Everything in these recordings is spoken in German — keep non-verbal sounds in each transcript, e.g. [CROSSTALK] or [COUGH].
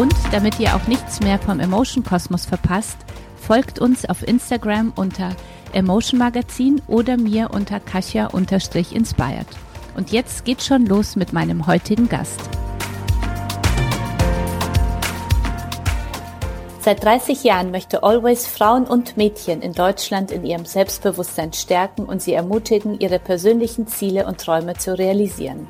Und damit ihr auch nichts mehr vom Emotion Kosmos verpasst, folgt uns auf Instagram unter Emotion Magazin oder mir unter Kasia-inspired. Und jetzt geht's schon los mit meinem heutigen Gast. Seit 30 Jahren möchte Always Frauen und Mädchen in Deutschland in ihrem Selbstbewusstsein stärken und sie ermutigen, ihre persönlichen Ziele und Träume zu realisieren.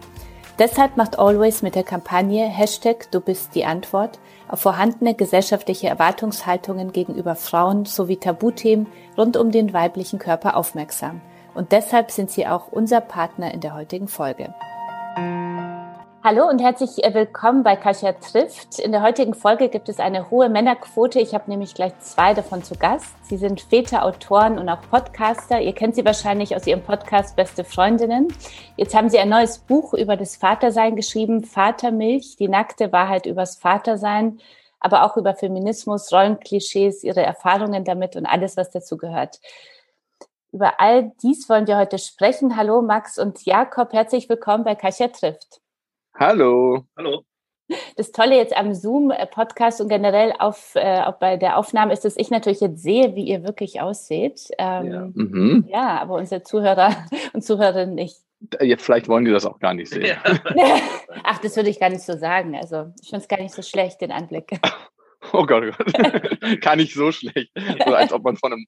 Deshalb macht Always mit der Kampagne Hashtag Du bist die Antwort auf vorhandene gesellschaftliche Erwartungshaltungen gegenüber Frauen sowie Tabuthemen rund um den weiblichen Körper aufmerksam. Und deshalb sind sie auch unser Partner in der heutigen Folge. Hallo und herzlich äh, willkommen bei Kasia trifft. In der heutigen Folge gibt es eine hohe Männerquote. Ich habe nämlich gleich zwei davon zu Gast. Sie sind Väter, Autoren und auch Podcaster. Ihr kennt sie wahrscheinlich aus ihrem Podcast Beste Freundinnen. Jetzt haben sie ein neues Buch über das Vatersein geschrieben, Vatermilch, die nackte Wahrheit übers Vatersein, aber auch über Feminismus, Rollenklischees, ihre Erfahrungen damit und alles, was dazu gehört. Über all dies wollen wir heute sprechen. Hallo Max und Jakob, herzlich willkommen bei Kasia trifft. Hallo. Hallo. Das Tolle jetzt am Zoom-Podcast und generell auf, äh, auch bei der Aufnahme ist, dass ich natürlich jetzt sehe, wie ihr wirklich ausseht. Ähm, ja. Mhm. ja. aber unsere Zuhörer [LAUGHS] und Zuhörerinnen nicht. Ja, vielleicht wollen die das auch gar nicht sehen. Ja. [LAUGHS] Ach, das würde ich gar nicht so sagen. Also ich finde es gar nicht so schlecht, den Anblick. [LAUGHS] Oh Gott, oh Gott. gar nicht so schlecht. So als ob man von einem,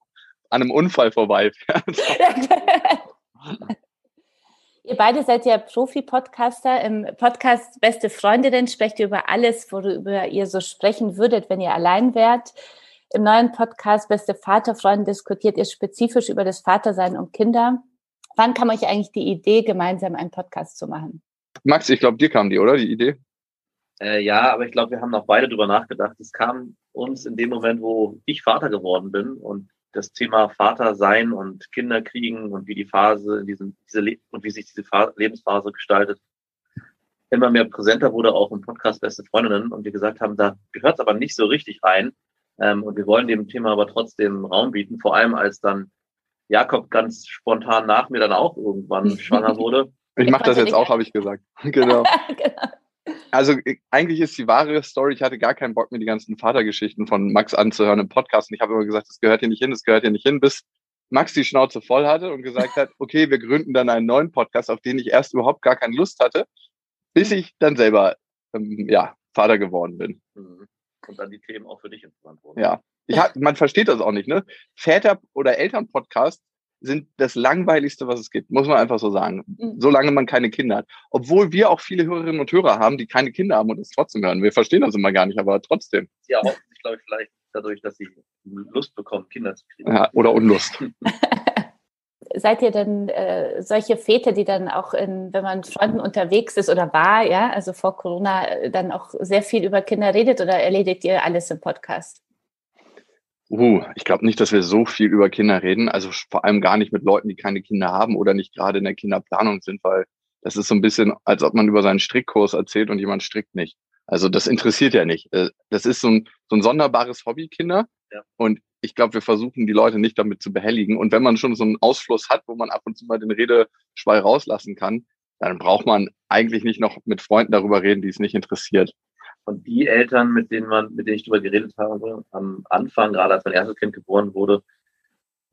an einem Unfall vorbeifährt. Ihr beide seid ja Profi-Podcaster. Im Podcast Beste Freundinnen sprecht ihr über alles, worüber ihr so sprechen würdet, wenn ihr allein wärt. Im neuen Podcast Beste Vaterfreunde diskutiert ihr spezifisch über das Vatersein und Kinder. Wann kam euch eigentlich die Idee, gemeinsam einen Podcast zu machen? Max, ich glaube, dir kam die, oder? Die Idee? Äh, ja, aber ich glaube, wir haben noch beide drüber nachgedacht. Es kam uns in dem Moment, wo ich Vater geworden bin und das Thema Vater sein und Kinder kriegen und wie die Phase in diesem, diese Le und wie sich diese Phase, Lebensphase gestaltet, immer mehr präsenter wurde auch im Podcast Beste Freundinnen und wir gesagt haben, da gehört es aber nicht so richtig rein. Ähm, und wir wollen dem Thema aber trotzdem Raum bieten, vor allem als dann Jakob ganz spontan nach mir dann auch irgendwann [LAUGHS] schwanger wurde. Ich mache das jetzt auch, habe ich gesagt. [LAUGHS] genau. [LAUGHS] genau. Also äh, eigentlich ist die wahre Story, ich hatte gar keinen Bock, mir die ganzen Vatergeschichten von Max anzuhören im Podcast. Und ich habe immer gesagt, das gehört hier nicht hin, das gehört hier nicht hin, bis Max die Schnauze voll hatte und gesagt hat, okay, wir gründen dann einen neuen Podcast, auf den ich erst überhaupt gar keine Lust hatte, bis ich dann selber ähm, ja, Vater geworden bin. Mhm. Und dann die Themen auch für dich interessant wurden. Ja. Ich hab, man versteht das auch nicht, ne? Väter- oder Elternpodcast sind das langweiligste, was es gibt, muss man einfach so sagen. Mhm. Solange man keine Kinder hat. Obwohl wir auch viele Hörerinnen und Hörer haben, die keine Kinder haben und es trotzdem hören. Wir verstehen das immer gar nicht, aber trotzdem. Ja, hoffentlich, glaube ich, vielleicht dadurch, dass sie Lust bekommen, Kinder zu kriegen. Ja, oder Unlust. [LAUGHS] Seid ihr denn äh, solche Väter, die dann auch, in, wenn man mit Freunden unterwegs ist oder war, ja, also vor Corona, äh, dann auch sehr viel über Kinder redet oder erledigt ihr alles im Podcast? Uh, ich glaube nicht, dass wir so viel über Kinder reden. Also vor allem gar nicht mit Leuten, die keine Kinder haben oder nicht gerade in der Kinderplanung sind, weil das ist so ein bisschen, als ob man über seinen Strickkurs erzählt und jemand strickt nicht. Also das interessiert ja nicht. Äh, das ist so ein, so ein sonderbares Hobby, Kinder. Ja. Und ich glaube, wir versuchen die Leute nicht damit zu behelligen. Und wenn man schon so einen Ausfluss hat, wo man ab und zu mal den Redeschwall rauslassen kann, dann braucht man eigentlich nicht noch mit Freunden darüber reden, die es nicht interessiert. Und die Eltern, mit denen man, mit denen ich darüber geredet habe, am Anfang, gerade als mein erstes Kind geboren wurde,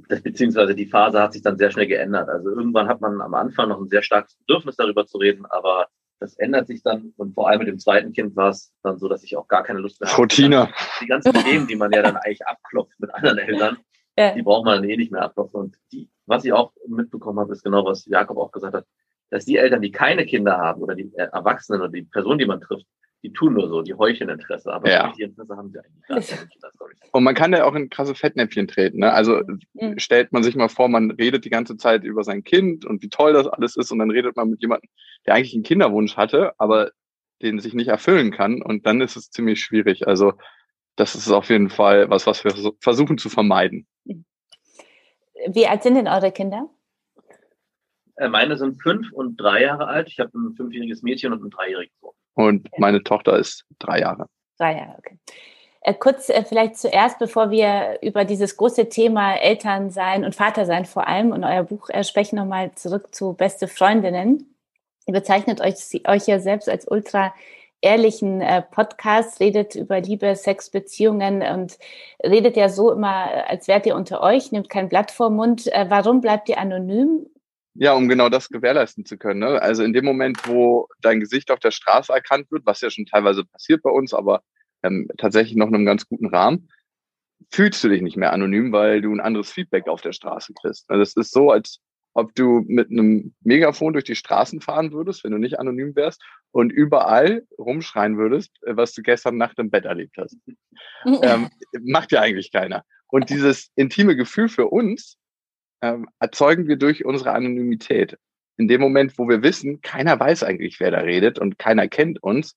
das, beziehungsweise die Phase hat sich dann sehr schnell geändert. Also irgendwann hat man am Anfang noch ein sehr starkes Bedürfnis darüber zu reden, aber das ändert sich dann und vor allem mit dem zweiten Kind war es dann so, dass ich auch gar keine Lust mehr hatte. Routine. Die ganzen Themen, die man ja dann eigentlich abklopft mit anderen Eltern, ja. die braucht man dann eh nicht mehr abklopfen. Und die, was ich auch mitbekommen habe, ist genau, was Jakob auch gesagt hat, dass die Eltern, die keine Kinder haben oder die Erwachsenen oder die Person, die man trifft, die tun nur so, die heucheln Interesse, aber ja. die Interesse haben sie eigentlich gar nicht. Und man kann ja auch in krasse Fettnäpfchen treten. Ne? Also mhm. stellt man sich mal vor, man redet die ganze Zeit über sein Kind und wie toll das alles ist und dann redet man mit jemandem, der eigentlich einen Kinderwunsch hatte, aber den sich nicht erfüllen kann und dann ist es ziemlich schwierig. Also das ist auf jeden Fall was, was wir versuchen zu vermeiden. Wie alt sind denn eure Kinder? Äh, meine sind fünf und drei Jahre alt. Ich habe ein fünfjähriges Mädchen und einen dreijährigen Sohn. Und meine Tochter ist drei Jahre. Drei Jahre, okay. Äh, kurz äh, vielleicht zuerst, bevor wir über dieses große Thema Elternsein und Vatersein vor allem und euer Buch äh, sprechen, nochmal zurück zu Beste Freundinnen. Ihr bezeichnet euch, euch ja selbst als ultra ehrlichen äh, Podcast, redet über Liebe, Sex, Beziehungen und redet ja so immer, äh, als wärt ihr unter euch, nehmt kein Blatt vor Mund. Äh, warum bleibt ihr anonym? Ja, um genau das gewährleisten zu können. Ne? Also in dem Moment, wo dein Gesicht auf der Straße erkannt wird, was ja schon teilweise passiert bei uns, aber ähm, tatsächlich noch in einem ganz guten Rahmen, fühlst du dich nicht mehr anonym, weil du ein anderes Feedback auf der Straße kriegst. Also es ist so, als ob du mit einem Megafon durch die Straßen fahren würdest, wenn du nicht anonym wärst, und überall rumschreien würdest, äh, was du gestern Nacht im Bett erlebt hast. ähm, macht ja eigentlich keiner. Und dieses intime Gefühl für uns ähm, erzeugen wir durch unsere Anonymität. In dem Moment, wo wir wissen, keiner weiß eigentlich, wer da redet und keiner kennt uns,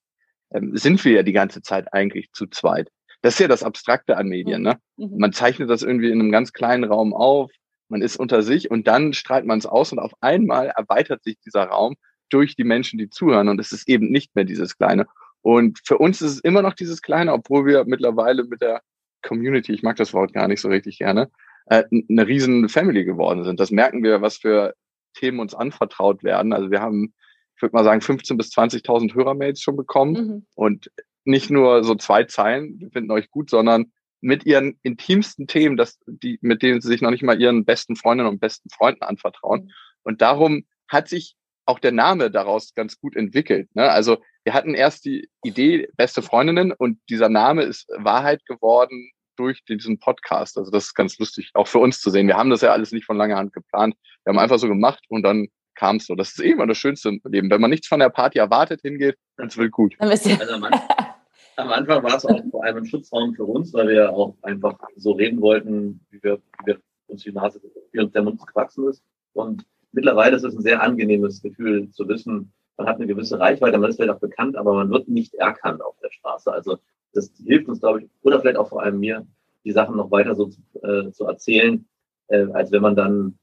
ähm, sind wir ja die ganze Zeit eigentlich zu zweit. Das ist ja das Abstrakte an Medien. Ne? Mhm. Man zeichnet das irgendwie in einem ganz kleinen Raum auf, man ist unter sich und dann strahlt man es aus und auf einmal erweitert sich dieser Raum durch die Menschen, die zuhören und es ist eben nicht mehr dieses Kleine. Und für uns ist es immer noch dieses Kleine, obwohl wir mittlerweile mit der Community, ich mag das Wort gar nicht so richtig gerne, äh, eine riesen Family geworden sind. Das merken wir, was für Themen uns anvertraut werden. Also wir haben, ich würde mal sagen, 15.000 bis 20.000 Hörermails schon bekommen mhm. und nicht nur so zwei Zeilen, wir finden euch gut, sondern mit ihren intimsten Themen, dass die, mit denen sie sich noch nicht mal ihren besten Freundinnen und besten Freunden anvertrauen. Mhm. Und darum hat sich auch der Name daraus ganz gut entwickelt. Ne? Also wir hatten erst die Idee beste Freundinnen und dieser Name ist Wahrheit geworden durch diesen Podcast. Also das ist ganz lustig, auch für uns zu sehen. Wir haben das ja alles nicht von langer Hand geplant. Wir haben einfach so gemacht und dann kam es so. Das ist eh immer das Schönste im Leben. Wenn man nichts von der Party erwartet, hingeht, dann es wird gut. Also am, [LAUGHS] am Anfang war es auch vor allem ein Schutzraum für uns, weil wir auch einfach so reden wollten, wie wir, wie wir uns die Nase, wie uns der Mund gewachsen ist. Und mittlerweile ist es ein sehr angenehmes Gefühl zu wissen, man hat eine gewisse Reichweite, man ist vielleicht auch bekannt, aber man wird nicht erkannt auf der Straße. Also das hilft uns, glaube ich, oder vielleicht auch vor allem mir, die Sachen noch weiter so zu, äh, zu erzählen, äh, als wenn man dann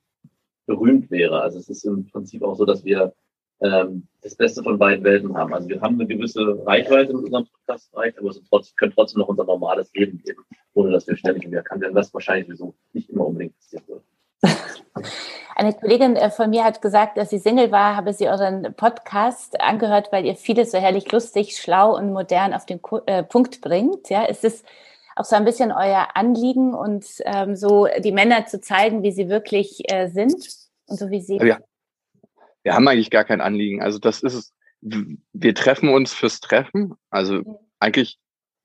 berühmt wäre. Also es ist im Prinzip auch so, dass wir ähm, das Beste von beiden Welten haben. Also wir haben eine gewisse Reichweite in unserem Podcast-Bereich, aber wir trotzdem, können trotzdem noch unser normales Leben leben, ohne dass wir ständig erkannt werden, was wahrscheinlich sowieso nicht immer unbedingt passieren wird. [LAUGHS] Eine Kollegin äh, von mir hat gesagt, dass sie Single war, habe sie euren Podcast angehört, weil ihr vieles so herrlich lustig, schlau und modern auf den äh, Punkt bringt. Ja, ist es auch so ein bisschen euer Anliegen und ähm, so die Männer zu zeigen, wie sie wirklich äh, sind und so wie sie. Ja. Wir haben eigentlich gar kein Anliegen. Also das ist es. Wir treffen uns fürs Treffen. Also mhm. eigentlich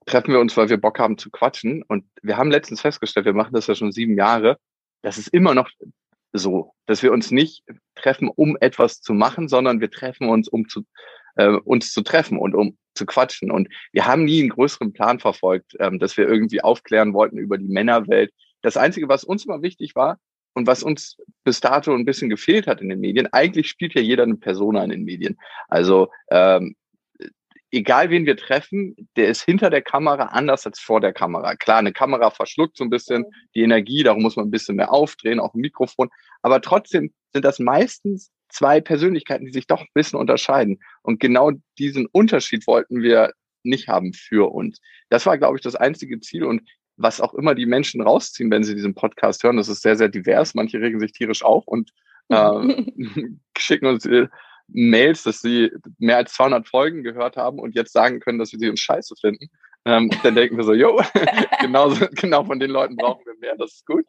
treffen wir uns, weil wir Bock haben zu quatschen. Und wir haben letztens festgestellt, wir machen das ja schon sieben Jahre. Das ist immer noch so, dass wir uns nicht treffen, um etwas zu machen, sondern wir treffen uns, um zu, äh, uns zu treffen und um zu quatschen. Und wir haben nie einen größeren Plan verfolgt, ähm, dass wir irgendwie aufklären wollten über die Männerwelt. Das Einzige, was uns immer wichtig war und was uns bis dato ein bisschen gefehlt hat in den Medien, eigentlich spielt ja jeder eine Persona in den Medien. Also ähm, egal wen wir treffen, der ist hinter der Kamera anders als vor der Kamera. Klar, eine Kamera verschluckt so ein bisschen die Energie, darum muss man ein bisschen mehr aufdrehen, auch ein Mikrofon. Aber trotzdem sind das meistens zwei Persönlichkeiten, die sich doch ein bisschen unterscheiden. Und genau diesen Unterschied wollten wir nicht haben für uns. Das war, glaube ich, das einzige Ziel. Und was auch immer die Menschen rausziehen, wenn sie diesen Podcast hören, das ist sehr, sehr divers. Manche regen sich tierisch auf und äh, [LAUGHS] [LAUGHS] schicken uns äh, Mails, dass sie mehr als 200 Folgen gehört haben und jetzt sagen können, dass wir sie uns scheiße finden. Ähm, dann denken wir so, jo, [LAUGHS] genau, genau von den Leuten brauchen wir mehr, das ist gut.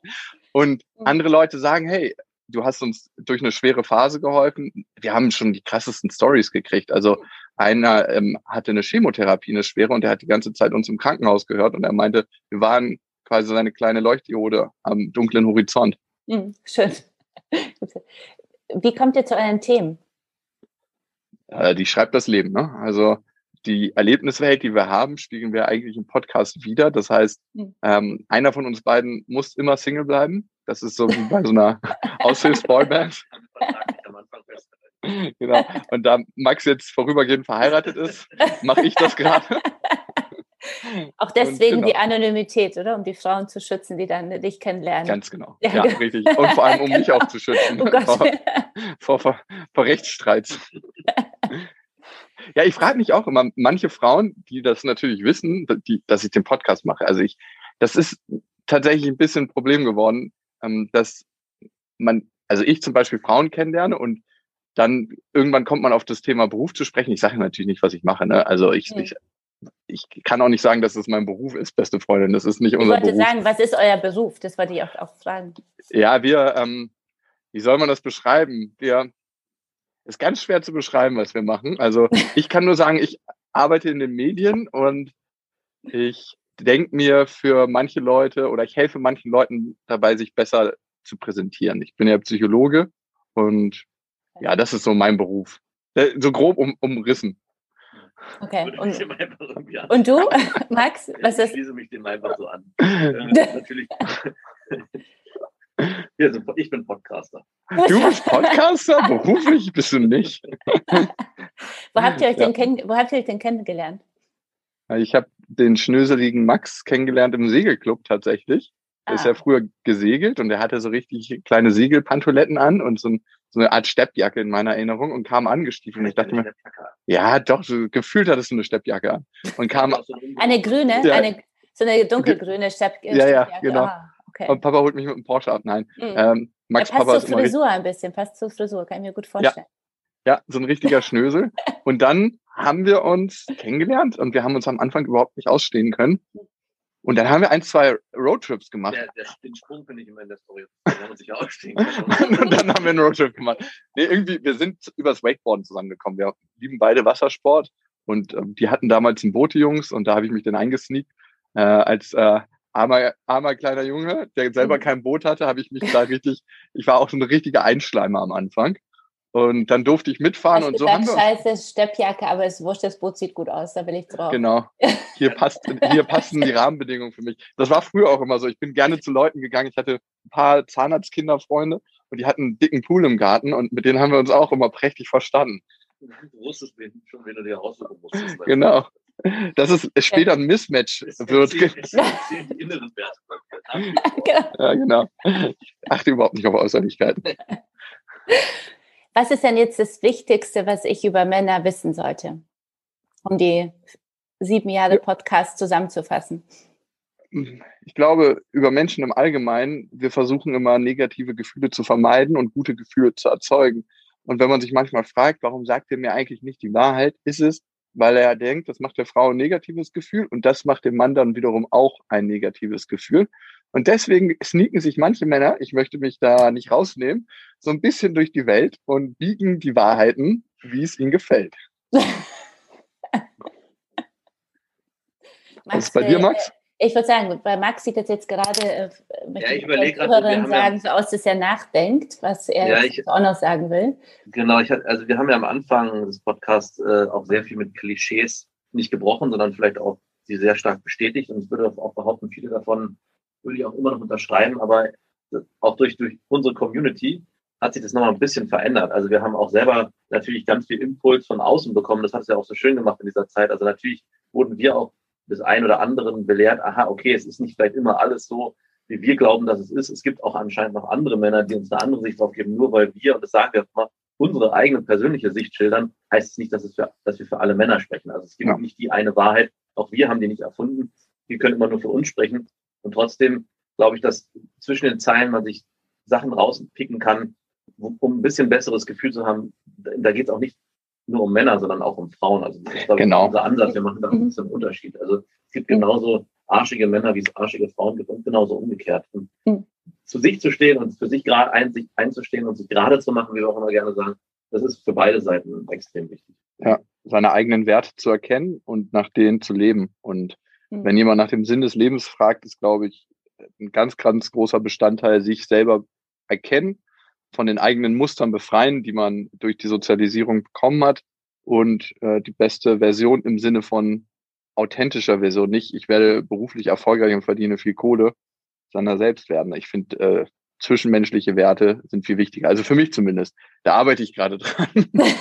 Und mhm. andere Leute sagen, hey, du hast uns durch eine schwere Phase geholfen. Wir haben schon die krassesten Stories gekriegt. Also einer ähm, hatte eine Chemotherapie, eine schwere, und der hat die ganze Zeit uns im Krankenhaus gehört und er meinte, wir waren quasi seine kleine Leuchtdiode am dunklen Horizont. Mhm, schön. [LAUGHS] Wie kommt ihr zu euren Themen? Äh, die schreibt das Leben. Ne? Also die Erlebniswelt, die wir haben, spiegeln wir eigentlich im Podcast wieder. Das heißt, hm. ähm, einer von uns beiden muss immer Single bleiben. Das ist so wie bei so einer [LAUGHS] Aushilfsboyband. [LAUGHS] genau. Und da Max jetzt vorübergehend verheiratet ist, mache ich das gerade. [LAUGHS] Auch deswegen genau. die Anonymität, oder? Um die Frauen zu schützen, die dann dich kennenlernen. Ganz genau. Ja, ja genau. richtig. Und vor allem, um mich auch zu schützen oh vor, vor, vor, vor Rechtsstreits. Ja, ich frage mich auch immer, manche Frauen, die das natürlich wissen, die, dass ich den Podcast mache. Also ich, das ist tatsächlich ein bisschen ein Problem geworden, ähm, dass man, also ich zum Beispiel Frauen kennenlerne und dann irgendwann kommt man auf das Thema Beruf zu sprechen. Ich sage natürlich nicht, was ich mache. Ne? Also ich, mhm. ich, ich kann auch nicht sagen, dass es mein Beruf ist, beste Freundin. Das ist nicht unser Beruf. Ich wollte sagen, was ist euer Beruf? Das wollte ich auch, auch fragen. Ja, wir, ähm, wie soll man das beschreiben? Wir, ist ganz schwer zu beschreiben, was wir machen. Also [LAUGHS] ich kann nur sagen, ich arbeite in den Medien und ich denke mir für manche Leute oder ich helfe manchen Leuten dabei, sich besser zu präsentieren. Ich bin ja Psychologe und ja, das ist so mein Beruf. Äh, so grob um, umrissen. Okay. Und, und, du, [LAUGHS] Max, was ist? Ich schließe mich dem einfach so an. [LAUGHS] äh, natürlich. [LAUGHS] ich bin Podcaster. Du bist Podcaster? Beruflich bist du nicht. [LAUGHS] wo, habt ihr euch ja. denn wo habt ihr euch denn kennengelernt? Ich habe den schnöseligen Max kennengelernt im Segelclub tatsächlich. Er ah. ist ja früher gesegelt und er hatte so richtig kleine Segelpantoletten an und so, ein, so eine Art Steppjacke in meiner Erinnerung und kam angestiefelt. Und ich dachte mir, ja, doch, so gefühlt hattest du eine Steppjacke an. Und kam. [LAUGHS] Eine grüne, ja, eine, so eine dunkelgrüne Steppjacke. Ja, ja, genau. Ah, okay. Und Papa holt mich mit dem Porsche ab. Nein. Mhm. Ähm, Max ja, passt Papa zur Frisur ein bisschen, passt zur Frisur, kann ich mir gut vorstellen. Ja, ja so ein richtiger Schnösel. [LAUGHS] und dann haben wir uns kennengelernt und wir haben uns am Anfang überhaupt nicht ausstehen können. Und dann haben wir ein, zwei Roadtrips gemacht. Der, der, den Sprung finde ich immer in der Story. Da haben wir sich ausstehen können. [LAUGHS] und dann haben wir einen Roadtrip gemacht. Nee, irgendwie, wir sind übers Wakeboarden zusammengekommen. Wir lieben beide Wassersport und äh, die hatten damals ein Boote-Jungs und da habe ich mich dann eingesneakt. Äh, als äh, armer, armer kleiner Junge, der selber mhm. kein Boot hatte, habe ich mich da richtig, ich war auch so ein richtiger Einschleimer am Anfang. Und dann durfte ich mitfahren Hast und gesagt, so haben wir. Scheiße, Steppjacke, aber es wurscht, das Boot sieht gut aus, da will ich drauf. Genau. Hier passt, hier passen die [LAUGHS] Rahmenbedingungen für mich. Das war früher auch immer so. Ich bin gerne zu Leuten gegangen. Ich hatte ein paar Zahnarztkinderfreunde und die hatten einen dicken Pool im Garten und mit denen haben wir uns auch immer prächtig verstanden. Du wusstest schon, wenn du dir aussuchen musstest. Genau. Dass es später ein Mismatch wird. [LAUGHS] Ja, genau. Ich achte überhaupt nicht auf Äußerlichkeiten. Was ist denn jetzt das Wichtigste, was ich über Männer wissen sollte, um die sieben Jahre Podcast zusammenzufassen? Ich glaube, über Menschen im Allgemeinen, wir versuchen immer negative Gefühle zu vermeiden und gute Gefühle zu erzeugen. Und wenn man sich manchmal fragt, warum sagt er mir eigentlich nicht die Wahrheit, ist es, weil er denkt, das macht der Frau ein negatives Gefühl und das macht dem Mann dann wiederum auch ein negatives Gefühl. Und deswegen sneaken sich manche Männer, ich möchte mich da nicht rausnehmen, so ein bisschen durch die Welt und biegen die Wahrheiten, wie es ihnen gefällt. [LAUGHS] Was ist bei dir, Max? Ich würde sagen, bei Max sieht das jetzt gerade, äh, ja, ich überlege gerade, sagen, so aus, dass er nachdenkt, was er ja, ich, auch noch sagen will. Genau, ich, also wir haben ja am Anfang des Podcasts äh, auch sehr viel mit Klischees nicht gebrochen, sondern vielleicht auch sie sehr stark bestätigt. Und ich würde auch behaupten, viele davon würde ich auch immer noch unterschreiben, aber auch durch, durch unsere Community hat sich das nochmal ein bisschen verändert. Also wir haben auch selber natürlich ganz viel Impuls von außen bekommen. Das hat es ja auch so schön gemacht in dieser Zeit. Also natürlich wurden wir auch des einen oder anderen belehrt, aha, okay, es ist nicht vielleicht immer alles so, wie wir glauben, dass es ist. Es gibt auch anscheinend noch andere Männer, die uns eine andere Sicht drauf geben. Nur weil wir, und das sagen wir mal, unsere eigene persönliche Sicht schildern, heißt es nicht, dass, es für, dass wir für alle Männer sprechen. Also es gibt ja. nicht die eine Wahrheit. Auch wir haben die nicht erfunden. Wir können immer nur für uns sprechen. Und trotzdem glaube ich, dass zwischen den Zeilen man sich Sachen rauspicken kann, um ein bisschen besseres Gefühl zu haben. Da geht es auch nicht nur um Männer, sondern auch um Frauen. Also das ist, glaube genau. ich, unser Ansatz. Wir machen da ein bisschen Unterschied. Also es gibt genauso arschige Männer, wie es arschige Frauen gibt und genauso umgekehrt. Und mhm. zu sich zu stehen und für sich gerade ein, sich einzustehen und sich gerade zu machen, wie wir auch immer gerne sagen, das ist für beide Seiten extrem wichtig. Ja, seine eigenen Werte zu erkennen und nach denen zu leben. Und mhm. wenn jemand nach dem Sinn des Lebens fragt, ist, glaube ich, ein ganz, ganz großer Bestandteil, sich selber erkennen, von den eigenen Mustern befreien, die man durch die Sozialisierung bekommen hat und äh, die beste Version im Sinne von authentischer Version, nicht ich werde beruflich erfolgreich und verdiene viel Kohle, sondern selbst werden. Ich finde, äh, zwischenmenschliche Werte sind viel wichtiger. Also für mich zumindest. Da arbeite ich gerade [LAUGHS] dran. [LAUGHS]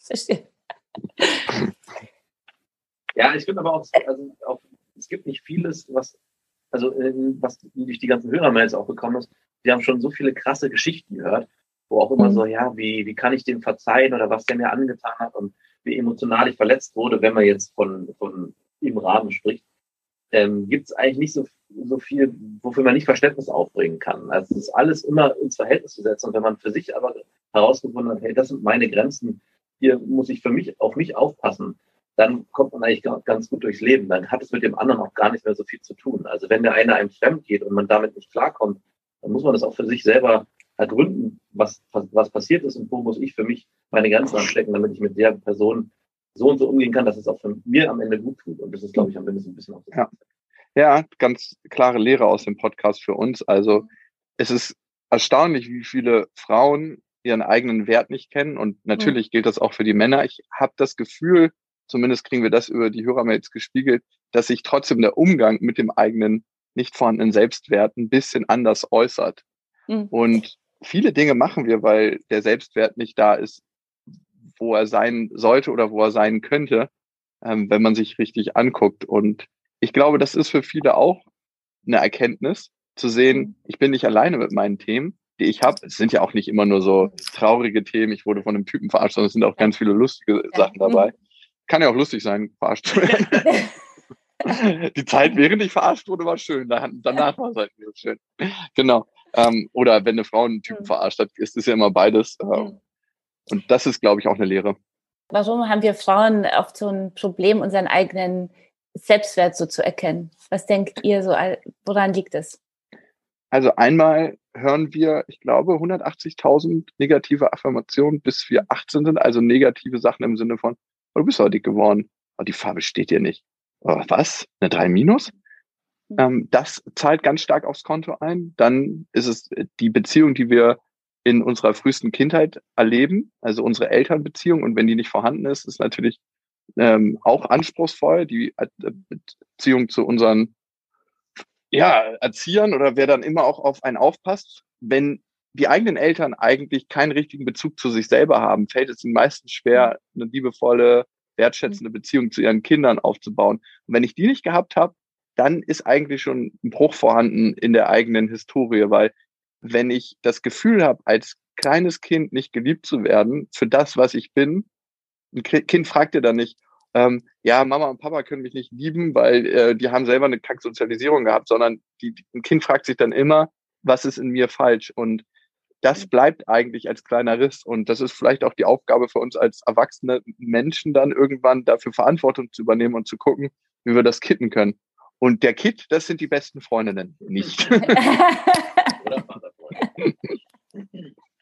Verstehe. Ja, ich finde aber auch, also auch es gibt nicht vieles, was, also äh, was durch die ganzen Hörermails auch bekommen ist. Die haben schon so viele krasse Geschichten gehört, wo auch immer mhm. so, ja, wie, wie kann ich dem verzeihen oder was der mir angetan hat und wie emotional ich verletzt wurde, wenn man jetzt von, von im Rahmen spricht, ähm, gibt es eigentlich nicht so, so viel, wofür man nicht Verständnis aufbringen kann. Also es ist alles immer ins Verhältnis zu setzen. Und wenn man für sich aber herausgefunden hat, hey, das sind meine Grenzen, hier muss ich für mich auf mich aufpassen, dann kommt man eigentlich ganz gut durchs Leben. Dann hat es mit dem anderen auch gar nicht mehr so viel zu tun. Also wenn der eine einem fremd geht und man damit nicht klarkommt, dann muss man das auch für sich selber ergründen, was, was passiert ist und wo muss ich für mich meine Grenzen anstecken, damit ich mit der Person so und so umgehen kann, dass es auch für mir am Ende gut tut. Und das ist, glaube ich, am Ende so ein bisschen auch das. Ja. ja, ganz klare Lehre aus dem Podcast für uns. Also es ist erstaunlich, wie viele Frauen ihren eigenen Wert nicht kennen. Und natürlich mhm. gilt das auch für die Männer. Ich habe das Gefühl, zumindest kriegen wir das über die Hörermails gespiegelt, dass sich trotzdem der Umgang mit dem eigenen nicht vorhandenen Selbstwert ein bisschen anders äußert. Mhm. Und viele Dinge machen wir, weil der Selbstwert nicht da ist, wo er sein sollte oder wo er sein könnte, ähm, wenn man sich richtig anguckt. Und ich glaube, das ist für viele auch eine Erkenntnis, zu sehen, mhm. ich bin nicht alleine mit meinen Themen, die ich habe. Es sind ja auch nicht immer nur so traurige Themen, ich wurde von einem Typen verarscht, sondern es sind auch ganz viele lustige Sachen dabei. Kann ja auch lustig sein, verarscht zu werden. [LAUGHS] [LAUGHS] die Zeit, während ich verarscht wurde, war schön. Danach war es halt nicht schön. Genau. Ähm, oder wenn eine Frau einen Typen verarscht hat, ist es ja immer beides. Äh, und das ist, glaube ich, auch eine Lehre. Warum haben wir Frauen oft so ein Problem, unseren eigenen Selbstwert so zu erkennen? Was denkt ihr so, woran liegt es? Also einmal hören wir, ich glaube, 180.000 negative Affirmationen, bis wir 18 sind, also negative Sachen im Sinne von, oh, du bist heute dick geworden, oh, die Farbe steht dir nicht. Oh, was? Eine 3 minus? Mhm. Ähm, das zahlt ganz stark aufs Konto ein. Dann ist es die Beziehung, die wir in unserer frühesten Kindheit erleben, also unsere Elternbeziehung. Und wenn die nicht vorhanden ist, ist natürlich ähm, auch anspruchsvoll. Die äh, Beziehung zu unseren ja, Erziehern oder wer dann immer auch auf einen aufpasst. Wenn die eigenen Eltern eigentlich keinen richtigen Bezug zu sich selber haben, fällt es ihnen meistens schwer, eine liebevolle, wertschätzende Beziehung zu ihren Kindern aufzubauen. Und wenn ich die nicht gehabt habe, dann ist eigentlich schon ein Bruch vorhanden in der eigenen Historie, weil wenn ich das Gefühl habe, als kleines Kind nicht geliebt zu werden für das, was ich bin, ein Kind fragt dir dann nicht, ähm, ja, Mama und Papa können mich nicht lieben, weil äh, die haben selber eine Kacksozialisierung gehabt, sondern die, die, ein Kind fragt sich dann immer, was ist in mir falsch? Und das bleibt eigentlich als kleiner Riss. Und das ist vielleicht auch die Aufgabe für uns als erwachsene Menschen dann irgendwann dafür Verantwortung zu übernehmen und zu gucken, wie wir das kitten können. Und der Kit, das sind die besten Freundinnen, nicht. [LAUGHS] [LAUGHS]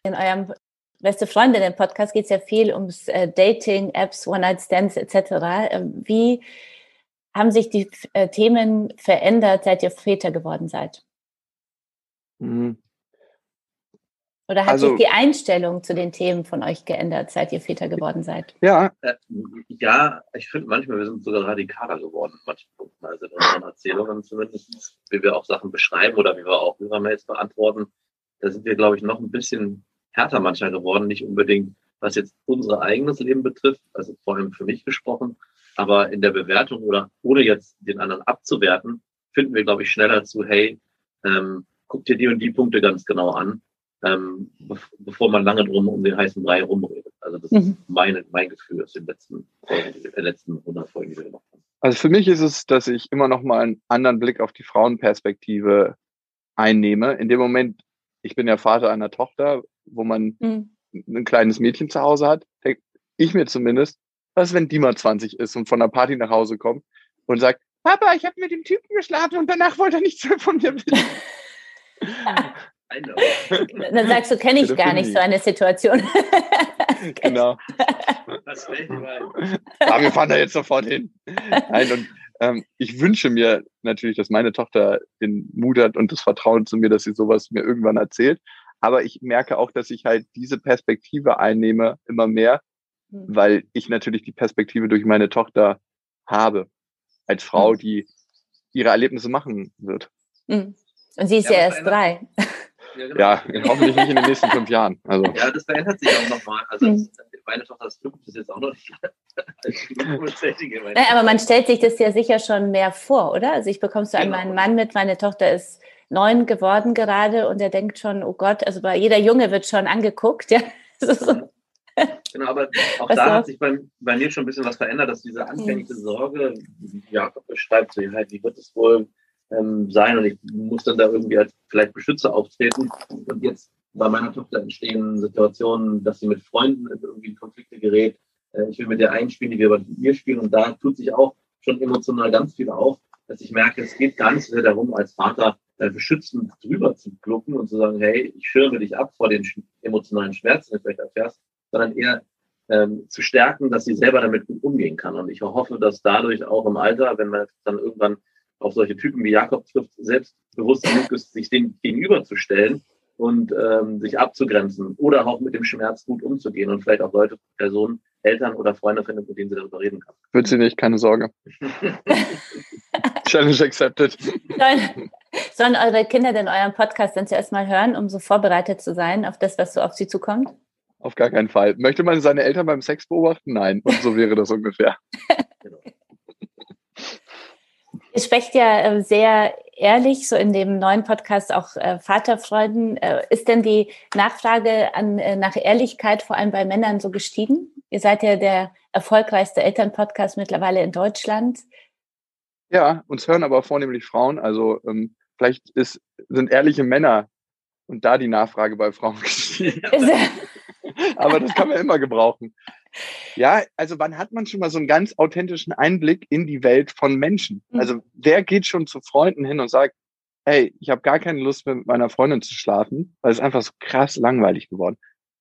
In eurem Beste Freundinnen-Podcast geht es ja viel ums äh, Dating, Apps, One-Night-Stands etc. Ähm, wie haben sich die äh, Themen verändert, seit ihr Väter geworden seid? Mhm. Oder hat also, sich die Einstellung zu den Themen von euch geändert, seit ihr Väter geworden seid? Ja, äh, ja ich finde manchmal, wir sind sogar radikaler geworden in manchen Punkten. Also in unseren Erzählungen zumindest, wie wir auch Sachen beschreiben oder wie wir auch Hörermails beantworten, da sind wir, glaube ich, noch ein bisschen härter manchmal geworden. Nicht unbedingt, was jetzt unser eigenes Leben betrifft, also vor allem für mich gesprochen, aber in der Bewertung oder ohne jetzt den anderen abzuwerten, finden wir, glaube ich, schneller zu, hey, ähm, guck dir die und die Punkte ganz genau an ähm, bevor man lange drum um den heißen Brei rumredet. Also das mhm. ist meine, mein Gefühl aus den letzten, äh, letzten 100 Folgen, die wir gemacht haben. Also für mich ist es, dass ich immer noch mal einen anderen Blick auf die Frauenperspektive einnehme. In dem Moment, ich bin ja Vater einer Tochter, wo man mhm. ein kleines Mädchen zu Hause hat, denke ich mir zumindest, was wenn die mal 20 ist und von der Party nach Hause kommt und sagt, Papa, ich habe mit dem Typen geschlafen und danach wollte er nichts mehr von mir wissen. [LAUGHS] Dann sagst du, kenne ich gar nicht so eine Situation. [LAUGHS] genau. Das fällt Aber wir fahren da jetzt sofort hin. Nein, und ähm, ich wünsche mir natürlich, dass meine Tochter den Mut hat und das Vertrauen zu mir, dass sie sowas mir irgendwann erzählt. Aber ich merke auch, dass ich halt diese Perspektive einnehme immer mehr, hm. weil ich natürlich die Perspektive durch meine Tochter habe als Frau, hm. die ihre Erlebnisse machen wird. Hm. Und sie ist ja, ja erst drei. Ja, genau. ja, hoffentlich nicht in den nächsten fünf Jahren. Also. Ja, das verändert sich auch nochmal. Also. Meine Tochter ist fünf, das ist jetzt auch noch nicht [LAUGHS] ja, aber man stellt sich das ja sicher schon mehr vor, oder? Also ich bekomme so genau. an meinen Mann mit, meine Tochter ist neun geworden gerade und er denkt schon, oh Gott, also bei jeder Junge wird schon angeguckt, ja. [LAUGHS] genau, aber auch was da hat sich bei, bei, mir schon ein bisschen was verändert, dass diese anfängliche Sorge, wie Jakob beschreibt, so, halt, wie wird es wohl ähm, sein und ich muss dann da irgendwie als vielleicht Beschützer auftreten und jetzt bei meiner Tochter entstehen Situationen, dass sie mit Freunden irgendwie in Konflikte gerät. Äh, ich will mit der einspielen, die wir mit ihr spielen und da tut sich auch schon emotional ganz viel auf, dass ich merke, es geht gar nicht so sehr darum, als Vater beschützend drüber zu glucken und zu sagen, hey, ich schirme dich ab vor den emotionalen Schmerzen, die du vielleicht erfährst, sondern eher ähm, zu stärken, dass sie selber damit gut umgehen kann. Und ich hoffe, dass dadurch auch im Alter, wenn man dann irgendwann auf solche Typen wie Jakob trifft, selbstbewusst genug ist, sich dem gegenüberzustellen und ähm, sich abzugrenzen oder auch mit dem Schmerz gut umzugehen und vielleicht auch Leute, Personen, Eltern oder Freunde findet, mit denen sie darüber reden kann. Wird sie nicht, keine Sorge. [LAUGHS] Challenge accepted. Sollen, sollen eure Kinder denn euren Podcast dann zuerst mal hören, um so vorbereitet zu sein auf das, was so auf sie zukommt? Auf gar keinen Fall. Möchte man seine Eltern beim Sex beobachten? Nein. Und so wäre das ungefähr. [LAUGHS] genau. Ihr sprecht ja äh, sehr ehrlich, so in dem neuen Podcast auch äh, Vaterfreunden. Äh, ist denn die Nachfrage an, nach Ehrlichkeit vor allem bei Männern so gestiegen? Ihr seid ja der erfolgreichste Elternpodcast mittlerweile in Deutschland. Ja, uns hören aber vornehmlich Frauen. Also ähm, vielleicht ist, sind ehrliche Männer und da die Nachfrage bei Frauen gestiegen. [LAUGHS] aber das kann man immer gebrauchen. Ja, also wann hat man schon mal so einen ganz authentischen Einblick in die Welt von Menschen? Mhm. Also wer geht schon zu Freunden hin und sagt, hey, ich habe gar keine Lust mehr mit meiner Freundin zu schlafen, weil es einfach so krass langweilig geworden.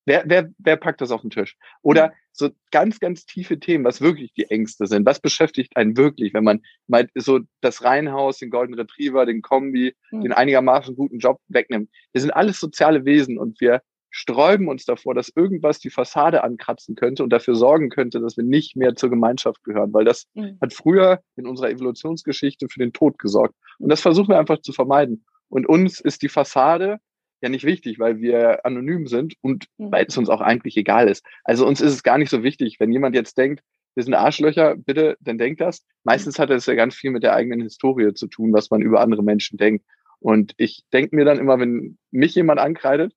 Wer, wer, wer packt das auf den Tisch? Oder mhm. so ganz, ganz tiefe Themen, was wirklich die Ängste sind. Was beschäftigt einen wirklich, wenn man mal so das Reihenhaus, den Golden Retriever, den Kombi, mhm. den einigermaßen guten Job wegnimmt? Wir sind alles soziale Wesen und wir sträuben uns davor, dass irgendwas die Fassade ankratzen könnte und dafür sorgen könnte, dass wir nicht mehr zur Gemeinschaft gehören, weil das mhm. hat früher in unserer Evolutionsgeschichte für den Tod gesorgt. Und das versuchen wir einfach zu vermeiden. Und uns ist die Fassade ja nicht wichtig, weil wir anonym sind und mhm. weil es uns auch eigentlich egal ist. Also uns ist es gar nicht so wichtig, wenn jemand jetzt denkt, wir sind Arschlöcher, bitte, dann denkt das. Meistens hat es ja ganz viel mit der eigenen Historie zu tun, was man über andere Menschen denkt. Und ich denke mir dann immer, wenn mich jemand ankreidet,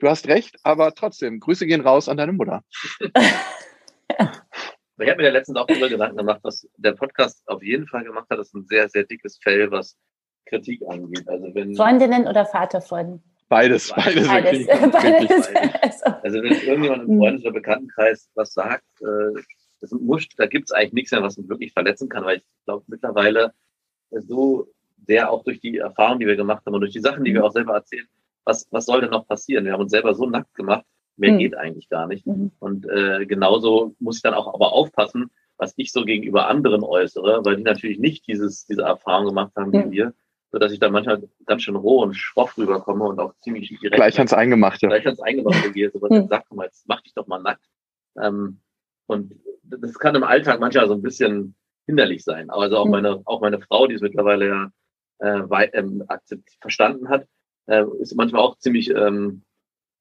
du hast recht, aber trotzdem, Grüße gehen raus an deine Mutter. [LAUGHS] Ich habe mir ja letztens auch darüber Gedanken gemacht, was der Podcast auf jeden Fall gemacht hat, ist ein sehr, sehr dickes Fell, was Kritik angeht. Also wenn Freundinnen oder Vaterfreunden? Beides, beides. Beides. beides. [LAUGHS] beides. Also wenn irgendjemand im Freundes- oder Bekanntenkreis was sagt, äh, das muss, da gibt es eigentlich nichts mehr, was ihn wirklich verletzen kann, weil ich glaube mittlerweile so sehr auch durch die Erfahrungen, die wir gemacht haben und durch die Sachen, die wir auch selber erzählen, was, was soll denn noch passieren? Wir haben uns selber so nackt gemacht, mehr mhm. geht eigentlich gar nicht. Mhm. Und äh, genauso muss ich dann auch aber aufpassen, was ich so gegenüber anderen äußere, weil die natürlich nicht dieses, diese Erfahrung gemacht haben wie wir, so dass ich dann manchmal ganz schön roh und schroff rüberkomme und auch ziemlich direkt. Gleich ans Eingemachte. Gleich ans Eingemachte gehe, so was mhm. sag mal, jetzt mach dich doch mal nackt. Ähm, und das kann im Alltag manchmal so ein bisschen hinderlich sein. Also auch mhm. meine, auch meine Frau, die es mittlerweile ja äh, weit, ähm, verstanden hat, äh, ist manchmal auch ziemlich ähm,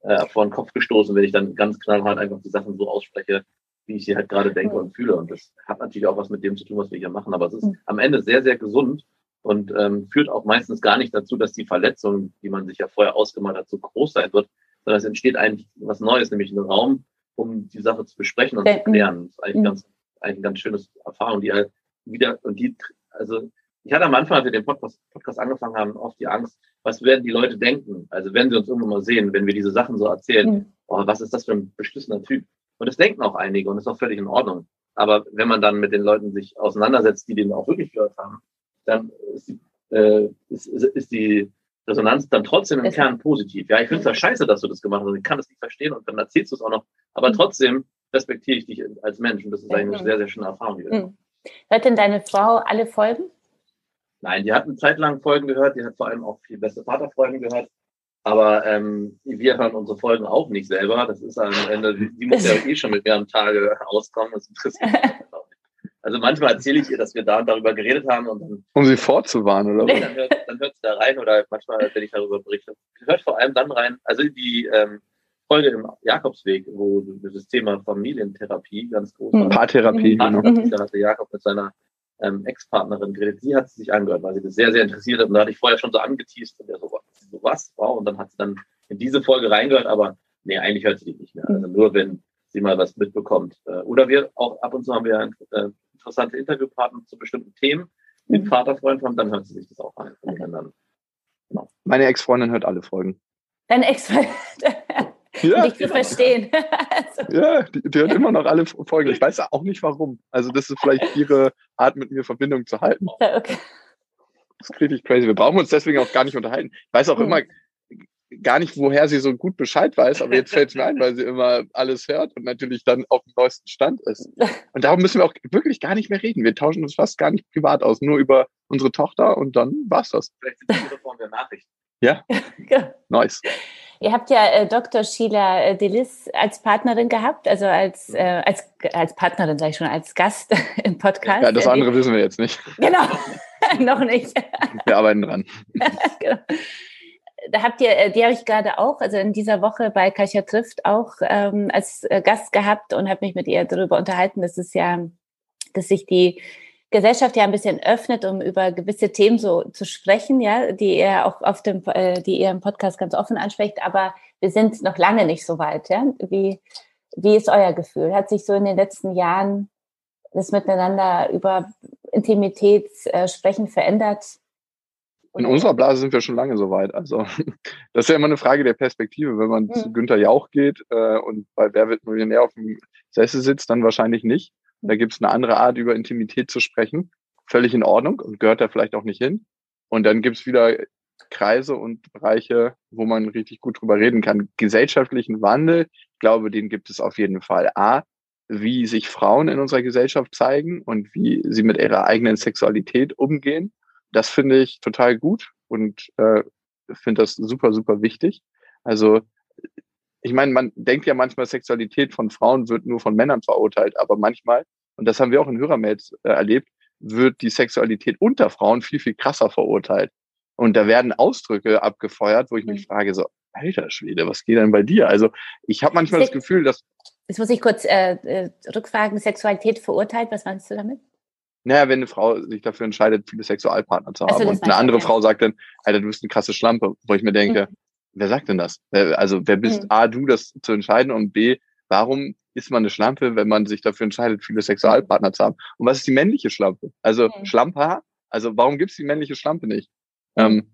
äh, vor den Kopf gestoßen, wenn ich dann ganz knallhart einfach die Sachen so ausspreche, wie ich sie halt gerade denke und fühle. Und das hat natürlich auch was mit dem zu tun, was wir hier machen. Aber es ist am Ende sehr, sehr gesund und ähm, führt auch meistens gar nicht dazu, dass die Verletzung, die man sich ja vorher ausgemalt hat, so groß sein wird, sondern es entsteht eigentlich was Neues, nämlich ein Raum, um die Sache zu besprechen und zu klären. Das ist eigentlich, mhm. ganz, eigentlich eine ganz schöne Erfahrung, die halt wieder, und die, also ich hatte am Anfang, als wir den Podcast, Podcast angefangen haben, oft die Angst, was werden die Leute denken? Also wenn sie uns irgendwann mal sehen, wenn wir diese Sachen so erzählen, mhm. oh, was ist das für ein beschissener Typ? Und das denken auch einige und das ist auch völlig in Ordnung. Aber wenn man dann mit den Leuten sich auseinandersetzt, die den auch wirklich gehört haben, dann ist die, äh, ist, ist, ist die Resonanz dann trotzdem im ist Kern positiv. Ja, ich finde es ja scheiße, dass du das gemacht hast. Ich kann das nicht verstehen und dann erzählst du es auch noch. Aber mhm. trotzdem respektiere ich dich als Mensch und das ist eigentlich eine sehr, sehr schöne Erfahrung. Die mhm. Hört denn deine Frau alle Folgen? Nein, die hat eine Zeit lang Folgen gehört, die hat vor allem auch viel beste Vaterfolgen gehört. Aber ähm, wir hören unsere Folgen auch nicht selber. Das ist am Ende, die muss ja [LAUGHS] eh schon mit mir am Tage auskommen. Das interessiert mich. Also manchmal erzähle ich ihr, dass wir da darüber geredet haben und dann. Um sie vorzuwarnen, oder? Nee, dann hört, dann hört sie da rein oder manchmal, wenn ich darüber berichte. Sie hört vor allem dann rein. Also die, ähm, Folge im Jakobsweg, wo das Thema Familientherapie ganz groß war. Paartherapie, genau. Da hatte Jakob mit seiner ähm, Ex-Partnerin geredet. Sie hat sich angehört, weil sie das sehr, sehr interessiert hat. Und da hatte ich vorher schon so angeteased und der so, so was, wow. Und dann hat sie dann in diese Folge reingehört, aber nee, eigentlich hört sie die nicht mehr. Also nur wenn sie mal was mitbekommt. Äh, oder wir auch ab und zu haben wir äh, interessante Interviewpartner zu bestimmten Themen, den mhm. Vaterfreund haben, dann hört sie sich das auch an. Okay. Dann, genau. Meine Ex-Freundin hört alle Folgen. Deine Ex-Freundin? [LAUGHS] ja, dich zu verstehen. [LAUGHS] also. Ja, die, die hört immer noch alle Folgen. Ich weiß auch nicht warum. Also das ist vielleicht ihre Art, mit mir Verbindung zu halten. Okay. Das ist richtig crazy. Wir brauchen uns deswegen auch gar nicht unterhalten. Ich weiß auch mhm. immer gar nicht, woher sie so gut Bescheid weiß, aber jetzt fällt es mir ein, weil sie immer alles hört und natürlich dann auf dem neuesten Stand ist. [LAUGHS] Und darum müssen wir auch wirklich gar nicht mehr reden. Wir tauschen uns fast gar nicht privat aus, nur über unsere Tochter und dann war's das. Vielleicht sind die Form der Nachricht. Ja. [LAUGHS] nice. Ihr habt ja äh, Dr. Sheila äh, Delis als Partnerin gehabt, also als, äh, als, als Partnerin, sage ich schon, als Gast [LAUGHS] im Podcast. Ja, das andere wissen wir jetzt nicht. [LAUGHS] Genau, [LAUGHS] noch nicht. Wir arbeiten dran. genau. Da habt ihr, äh, die habe ich gerade auch, also in dieser Woche bei Kasia trifft auch ähm, als äh, Gast gehabt und habe mich mit ihr darüber unterhalten, dass es ja, dass sich die Gesellschaft ja ein bisschen öffnet, um über gewisse Themen so zu sprechen, ja, die ihr auch auf dem, äh, die ihr im Podcast ganz offen anspricht, aber wir sind noch lange nicht so weit, ja. Wie, wie ist euer Gefühl? Hat sich so in den letzten Jahren das Miteinander über Intimität äh, sprechen verändert? In unserer Blase sind wir schon lange so weit. Also [LAUGHS] das ist ja immer eine Frage der Perspektive. Wenn man mhm. zu Günther Jauch geht äh, und bei Wer wird Millionär auf dem Sessel sitzt, dann wahrscheinlich nicht. Da gibt es eine andere Art, über Intimität zu sprechen. Völlig in Ordnung und gehört da vielleicht auch nicht hin. Und dann gibt es wieder Kreise und Bereiche, wo man richtig gut drüber reden kann. Gesellschaftlichen Wandel, ich glaube, den gibt es auf jeden Fall. A, wie sich Frauen in unserer Gesellschaft zeigen und wie sie mit ihrer eigenen Sexualität umgehen. Das finde ich total gut und äh, finde das super, super wichtig. Also ich meine, man denkt ja manchmal, Sexualität von Frauen wird nur von Männern verurteilt, aber manchmal, und das haben wir auch in Hörermails äh, erlebt, wird die Sexualität unter Frauen viel, viel krasser verurteilt. Und da werden Ausdrücke abgefeuert, wo ich mich mhm. frage, so, alter Schwede, was geht denn bei dir? Also ich habe manchmal das Gefühl, dass... Jetzt muss ich kurz äh, äh, rückfragen, Sexualität verurteilt, was meinst du damit? Naja, wenn eine Frau sich dafür entscheidet, viele Sexualpartner zu haben also, und eine andere ja. Frau sagt dann, Alter, du bist eine krasse Schlampe, wo ich mir denke, mhm wer sagt denn das? Also wer bist mhm. A, du, das zu entscheiden und B, warum ist man eine Schlampe, wenn man sich dafür entscheidet, viele Sexualpartner zu haben? Und was ist die männliche Schlampe? Also mhm. Schlamper, also warum gibt es die männliche Schlampe nicht? Mhm. Ähm,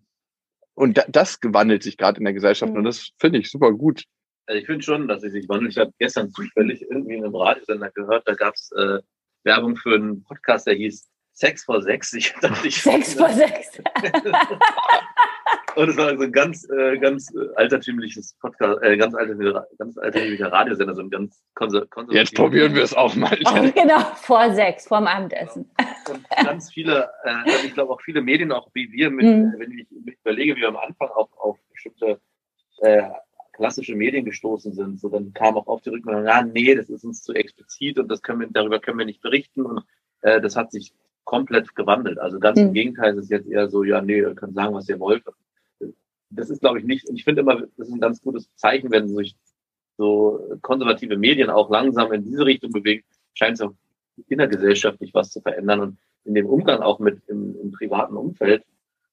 und da, das gewandelt sich gerade in der Gesellschaft und das finde ich super gut. Also ich finde schon, dass sie sich wandelt. Ich habe gestern zufällig irgendwie in einem Radiosender gehört, da gab es äh, Werbung für einen Podcast, der hieß Sex vor Sechs. Ich dachte, ich Sex vor Sechs. [LAUGHS] [LAUGHS] Und es war so ein ganz, äh, ganz altertümliches Podcast, äh, ganz altertümlicher, ganz altertümlicher Radiosender, so ein ganz konservativer. Jetzt probieren wir es auch mal. [LAUGHS] Oh, genau, vor sechs, vorm Abendessen. Und ganz viele, äh, also ich glaube auch viele Medien, auch wie wir, mit, mhm. wenn ich mich überlege, wie wir am Anfang auch auf bestimmte äh, klassische Medien gestoßen sind, so dann kam auch oft die Rückmeldung, ja, nee, das ist uns zu explizit und das können wir, darüber können wir nicht berichten und äh, das hat sich komplett gewandelt. Also ganz mhm. im Gegenteil, es ist jetzt eher so, ja, nee, ihr könnt sagen, was ihr wollt das ist, glaube ich, nicht, und ich finde immer, das ist ein ganz gutes Zeichen, wenn sich so konservative Medien auch langsam in diese Richtung bewegen, scheint es auch innergesellschaftlich was zu verändern. Und in dem Umgang auch mit im, im privaten Umfeld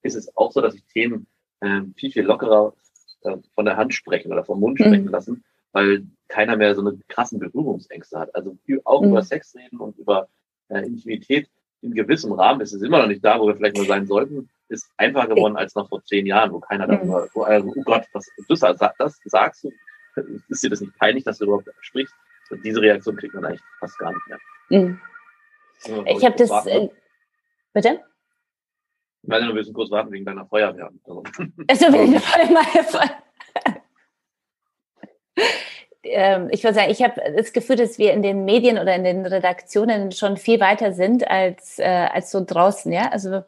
ist es auch so, dass sich Themen äh, viel, viel lockerer äh, von der Hand sprechen oder vom Mund mhm. sprechen lassen, weil keiner mehr so eine krassen Berührungsängste hat. Also auch mhm. über Sex reden und über äh, Intimität in gewissem Rahmen ist es immer noch nicht da, wo wir vielleicht mal sein sollten, ist einfacher geworden als noch vor zehn Jahren, wo keiner mhm. darüber, wo, also, oh Gott, was du sagst, das sagst du, [LAUGHS] ist dir das nicht peinlich, dass du überhaupt sprichst? Und diese Reaktion kriegt man eigentlich fast gar nicht mehr. Mhm. Also, ich habe das, äh, bitte? Ich meine, wir müssen kurz warten wegen deiner Feuerwehr. Also, [LAUGHS] wegen der Feuerwehr. [LAUGHS] Ähm, ich würde sagen, ich habe das Gefühl, dass wir in den Medien oder in den Redaktionen schon viel weiter sind als, äh, als so draußen, ja. Also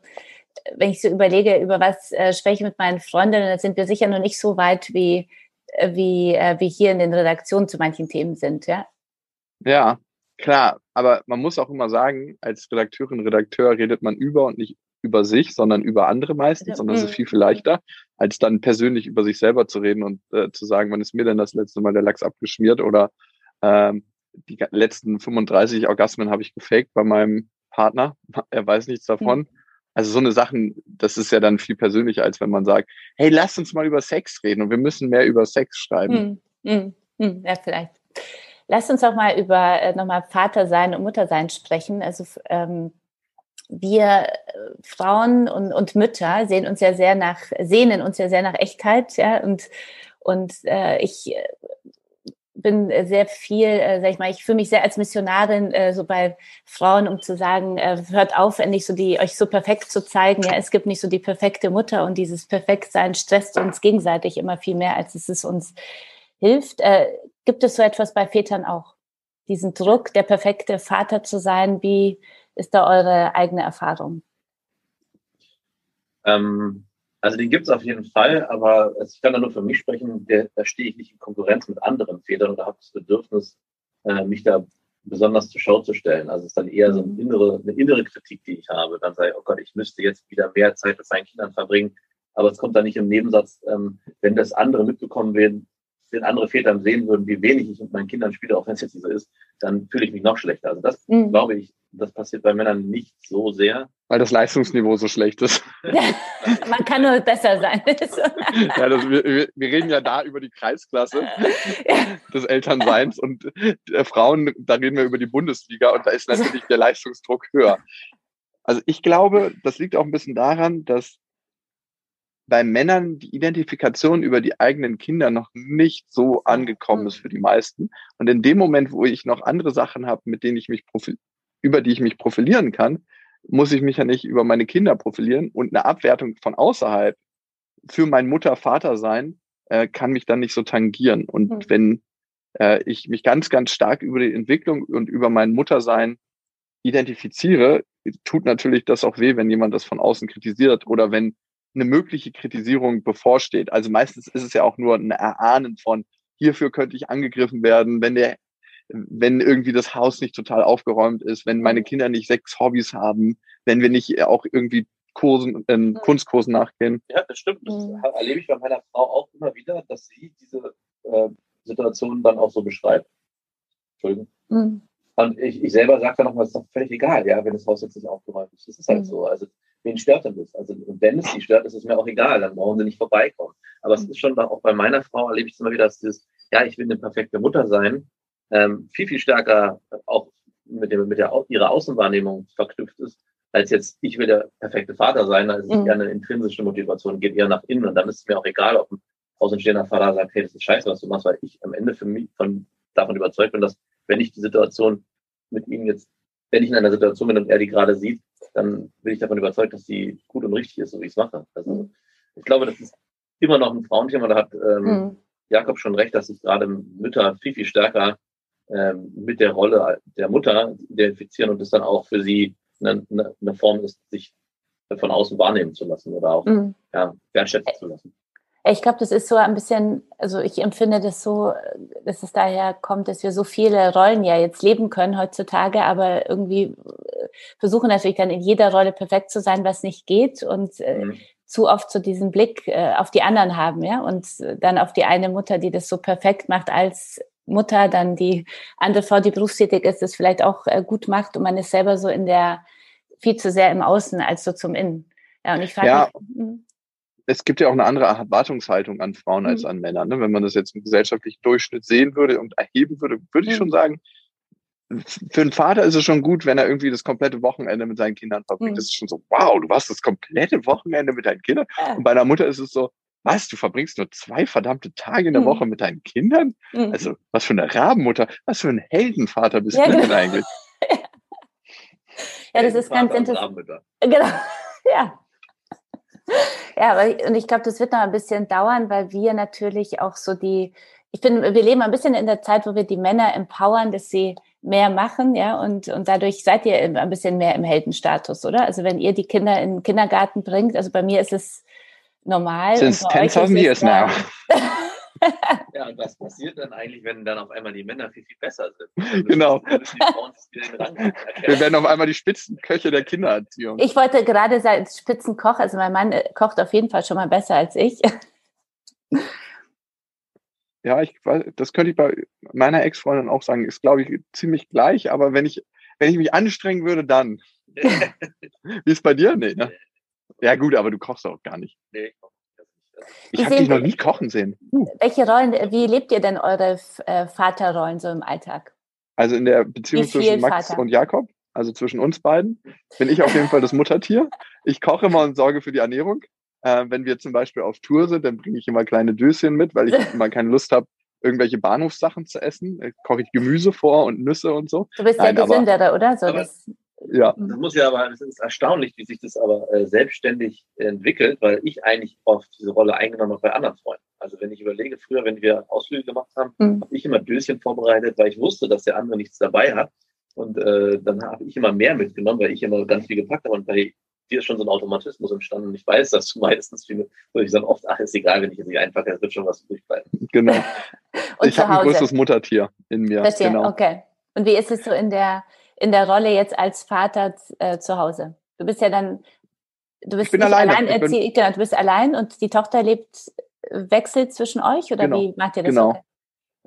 wenn ich so überlege, über was äh, spreche ich mit meinen Freundinnen, dann sind wir sicher noch nicht so weit wie, äh, wie, äh, wie hier in den Redaktionen zu manchen Themen sind, ja. Ja, klar. Aber man muss auch immer sagen, als Redakteurin, Redakteur redet man über und nicht über sich, sondern über andere meistens, und das ist viel, viel leichter, als dann persönlich über sich selber zu reden und äh, zu sagen, wann ist mir denn das letzte Mal der Lachs abgeschmiert oder ähm, die letzten 35 Orgasmen habe ich gefaked bei meinem Partner. [LAUGHS] Er weiß nichts davon. Mhm. Also so eine Sachen, das ist ja dann viel persönlicher, als wenn man sagt, hey, lass uns mal über Sex reden und wir müssen mehr über Sex schreiben. Mhm. Mhm. Ja, vielleicht. Lass uns auch mal über äh, nochmal Vater sein und Mutter sein sprechen. Also ähm, wir äh, Frauen und, und Mütter sehen uns ja sehr nach, sehnen uns ja sehr nach Echtheit, ja, und, und äh, ich äh, bin sehr viel, äh, sag ich mal, ich fühle mich sehr als Missionarin äh, so bei Frauen, um zu sagen, äh, hört auf, endlich so die euch so perfekt zu zeigen. Ja, es gibt nicht so die perfekte Mutter und dieses Perfektsein stresst uns gegenseitig immer viel mehr, als es, es uns hilft. Äh, gibt es so etwas bei Vätern auch? Diesen Druck, der perfekte Vater zu sein, wie ist da eure eigene Erfahrung? Ähm, also den gibt es auf jeden Fall, aber ich kann da nur für mich sprechen, der, da stehe ich nicht in Konkurrenz mit anderen Vätern und habe das Bedürfnis, äh, mich da besonders zur Schau zu stellen. Also es ist dann eher so eine mhm. innere, eine innere Kritik, die ich habe. Dann sage ich, oh Gott, ich müsste jetzt wieder mehr Zeit mit meinen Kindern verbringen. Aber es kommt dann nicht im Nebensatz, ähm, wenn das andere mitbekommen werden, wenn andere Väter sehen würden, wie wenig ich mit meinen Kindern spiele, auch wenn es jetzt so ist, dann fühle ich mich noch schlechter. Also das mhm. glaube ich, das passiert bei Männern nicht so sehr. Weil das Leistungsniveau so schlecht ist. [LAUGHS] Man kann nur besser sein. [LAUGHS] ja, das, wir, wir, reden ja da über die Kreisklasse ja. [LAUGHS] des Elternseins und der Frauen, da reden wir über die Bundesliga und da ist natürlich der Leistungsdruck höher. Also ich glaube, das liegt auch ein bisschen daran, dass bei Männern die Identifikation über die eigenen Kinder noch nicht so angekommen ist für die meisten. Und in dem Moment, wo ich noch andere Sachen habe, mit denen ich mich über die ich mich profilieren kann, muss ich mich ja nicht über meine Kinder profilieren und eine Abwertung von außerhalb für mein Mutter-Vater sein äh, kann mich dann nicht so tangieren. Und mhm. wenn äh, ich mich ganz, ganz stark über die Entwicklung und über mein Muttersein identifiziere, tut natürlich das auch weh, wenn jemand das von außen kritisiert oder wenn eine mögliche Kritisierung bevorsteht. Also meistens ist es ja auch nur ein Erahnen von, hierfür könnte ich angegriffen werden, wenn der, wenn irgendwie das Haus nicht total aufgeräumt ist, wenn meine Kinder nicht sechs Hobbys haben, wenn wir nicht auch irgendwie Kursen, äh, Kunstkursen nachgehen. Ja, das stimmt. Das mhm. erlebe ich bei meiner Frau auch immer wieder, dass sie diese äh, Situation dann auch so beschreibt. Entschuldigung. Mhm. Und ich, ich selber sage dann nochmal, es ist doch völlig egal, ja, wenn das Haus jetzt nicht aufgeräumt ist. Das ist halt mhm. so. Also wen stört denn das? Also wenn es sie stört, ist es mir auch egal, dann brauchen sie nicht vorbeikommen. Aber es ist schon auch bei meiner Frau erlebe ich es immer wieder, dass dieses, ja, ich will eine perfekte Mutter sein, ähm, viel, viel stärker auch mit, dem, mit der, ihrer Außenwahrnehmung verknüpft ist, als jetzt, ich will der perfekte Vater sein, da ist es mhm. eher eine intrinsische Motivation, geht eher nach innen und dann ist es mir auch egal, ob ein außenstehender Vater sagt, hey, das ist scheiße, was du machst, weil ich am Ende für mich von, davon überzeugt bin, dass wenn ich die Situation mit ihm jetzt, wenn ich in einer Situation bin und er die gerade sieht, dann bin ich davon überzeugt, dass die gut und richtig ist, so wie ich es mache. Also ich glaube, das ist immer noch ein Frauenthema. Da hat ähm, mhm. Jakob schon recht, dass sich gerade Mütter viel, viel stärker ähm, mit der Rolle der Mutter identifizieren und es dann auch für sie eine, eine, Form ist, sich von außen wahrnehmen zu lassen oder auch mhm. ja, wertschätzen zu lassen. Ich glaube, das ist so ein bisschen, also ich empfinde das so, dass es daher kommt, dass wir so viele Rollen ja jetzt leben können heutzutage, aber irgendwie äh, versuchen natürlich dann in jeder Rolle perfekt zu sein, was nicht geht und äh, mhm. zu oft so diesen Blick äh, auf die anderen haben, ja, und dann auf die eine Mutter, die das so perfekt macht als Mutter, dann die andere Frau, die berufstätig ist, das vielleicht auch äh, gut macht und man ist selber so in der viel zu sehr im Außen als so zum Innen. Ja, und ich frage ja. mich, hm es gibt ja auch eine andere Erwartungshaltung an Frauen mhm. als an Männer. Ne? Wenn man das jetzt im gesellschaftlichen Durchschnitt sehen würde und erheben würde, würde ich schon sagen, für einen Vater ist es schon gut, wenn er irgendwie das komplette Wochenende mit seinen Kindern verbringt. Mhm. Das ist schon so, wow, du warst das komplette Wochenende mit deinen Kindern. Ja. Und bei einer Mutter ist es so, was, du verbringst nur zwei verdammte Tage in der mhm. Woche mit deinen Kindern? Mhm. Also, was für eine Rabenmutter, was für ein Heldenvater bist ja, du denn genau. eigentlich? [LAUGHS] ja, das ist ganz interessant. Genau, [LAUGHS] ja. [LAUGHS] Ja, aber, und ich glaube, das wird noch ein bisschen dauern, weil wir natürlich auch so die, ich finde, wir leben ein bisschen in der Zeit, wo wir die Männer empowern, dass sie mehr machen, ja, und, und dadurch seid ihr ein bisschen mehr im Heldenstatus, oder? Also wenn ihr die Kinder in den Kindergarten bringt, also bei mir ist es normal. Since 10.000 years now. [LAUGHS] ja, und was passiert dann eigentlich, wenn dann auf einmal die Männer viel, viel besser sind? [LAUGHS] Genau. [LAUGHS] Wir werden auf einmal die Spitzenköche der Kindererziehung. Ich wollte gerade sagen, Spitzenkoch, also mein Mann äh, kocht auf jeden Fall schon mal besser als ich. [LAUGHS] Ja, ich das könnte ich bei meiner Ex-Freundin auch sagen, ist glaube ich ziemlich gleich, aber wenn ich, wenn ich mich anstrengen würde, dann. Wie ist bei dir? Nee, ne? Ja, gut, aber du kochst auch gar nicht. Nee, ich habe dich noch nie kochen sehen. Uh. Welche Rollen, wie lebt ihr denn eure äh, Vaterrollen so im Alltag? Also in der Beziehung zwischen Max Vater? und Jakob, also zwischen uns beiden, bin ich auf jeden Fall das Muttertier. Ich koche immer und sorge für die Ernährung. Äh, wenn wir zum Beispiel auf Tour sind, dann bringe ich immer kleine Döschen mit, weil ich [LAUGHS] immer keine Lust habe, irgendwelche Bahnhofssachen zu essen. Da koche ich Gemüse vor und Nüsse und so. Du bist Nein, ja gesünderer, oder? So, das, ja. Das muss ja aber, es ist erstaunlich, wie sich das aber äh, selbstständig entwickelt, weil ich eigentlich oft diese Rolle eingenommen habe bei anderen Freunden. Also wenn ich überlege, früher, wenn wir Ausflüge gemacht haben, mhm. habe ich immer Döschen vorbereitet, weil ich wusste, dass der andere nichts dabei hat. Und äh, dann habe ich immer mehr mitgenommen, weil ich immer ganz viel gepackt habe. Und bei dir ist schon so ein Automatismus entstanden. Und ich weiß, dass du [LAUGHS] meistens viel, würde ich sagen, oft, ach, ist egal, wenn ich es nicht einpacke, es wird schon was durchbleiben. Genau. [LAUGHS] ich habe ein größeres Muttertier in mir. Verstehe, genau. okay. Und wie ist es so in der in der Rolle jetzt als Vater äh, zu Hause? Du bist ja dann, du bist nicht alleine. allein erzählt, genau, du bist allein und die Tochter lebt, wechselt zwischen euch oder genau, wie macht ihr das? Genau.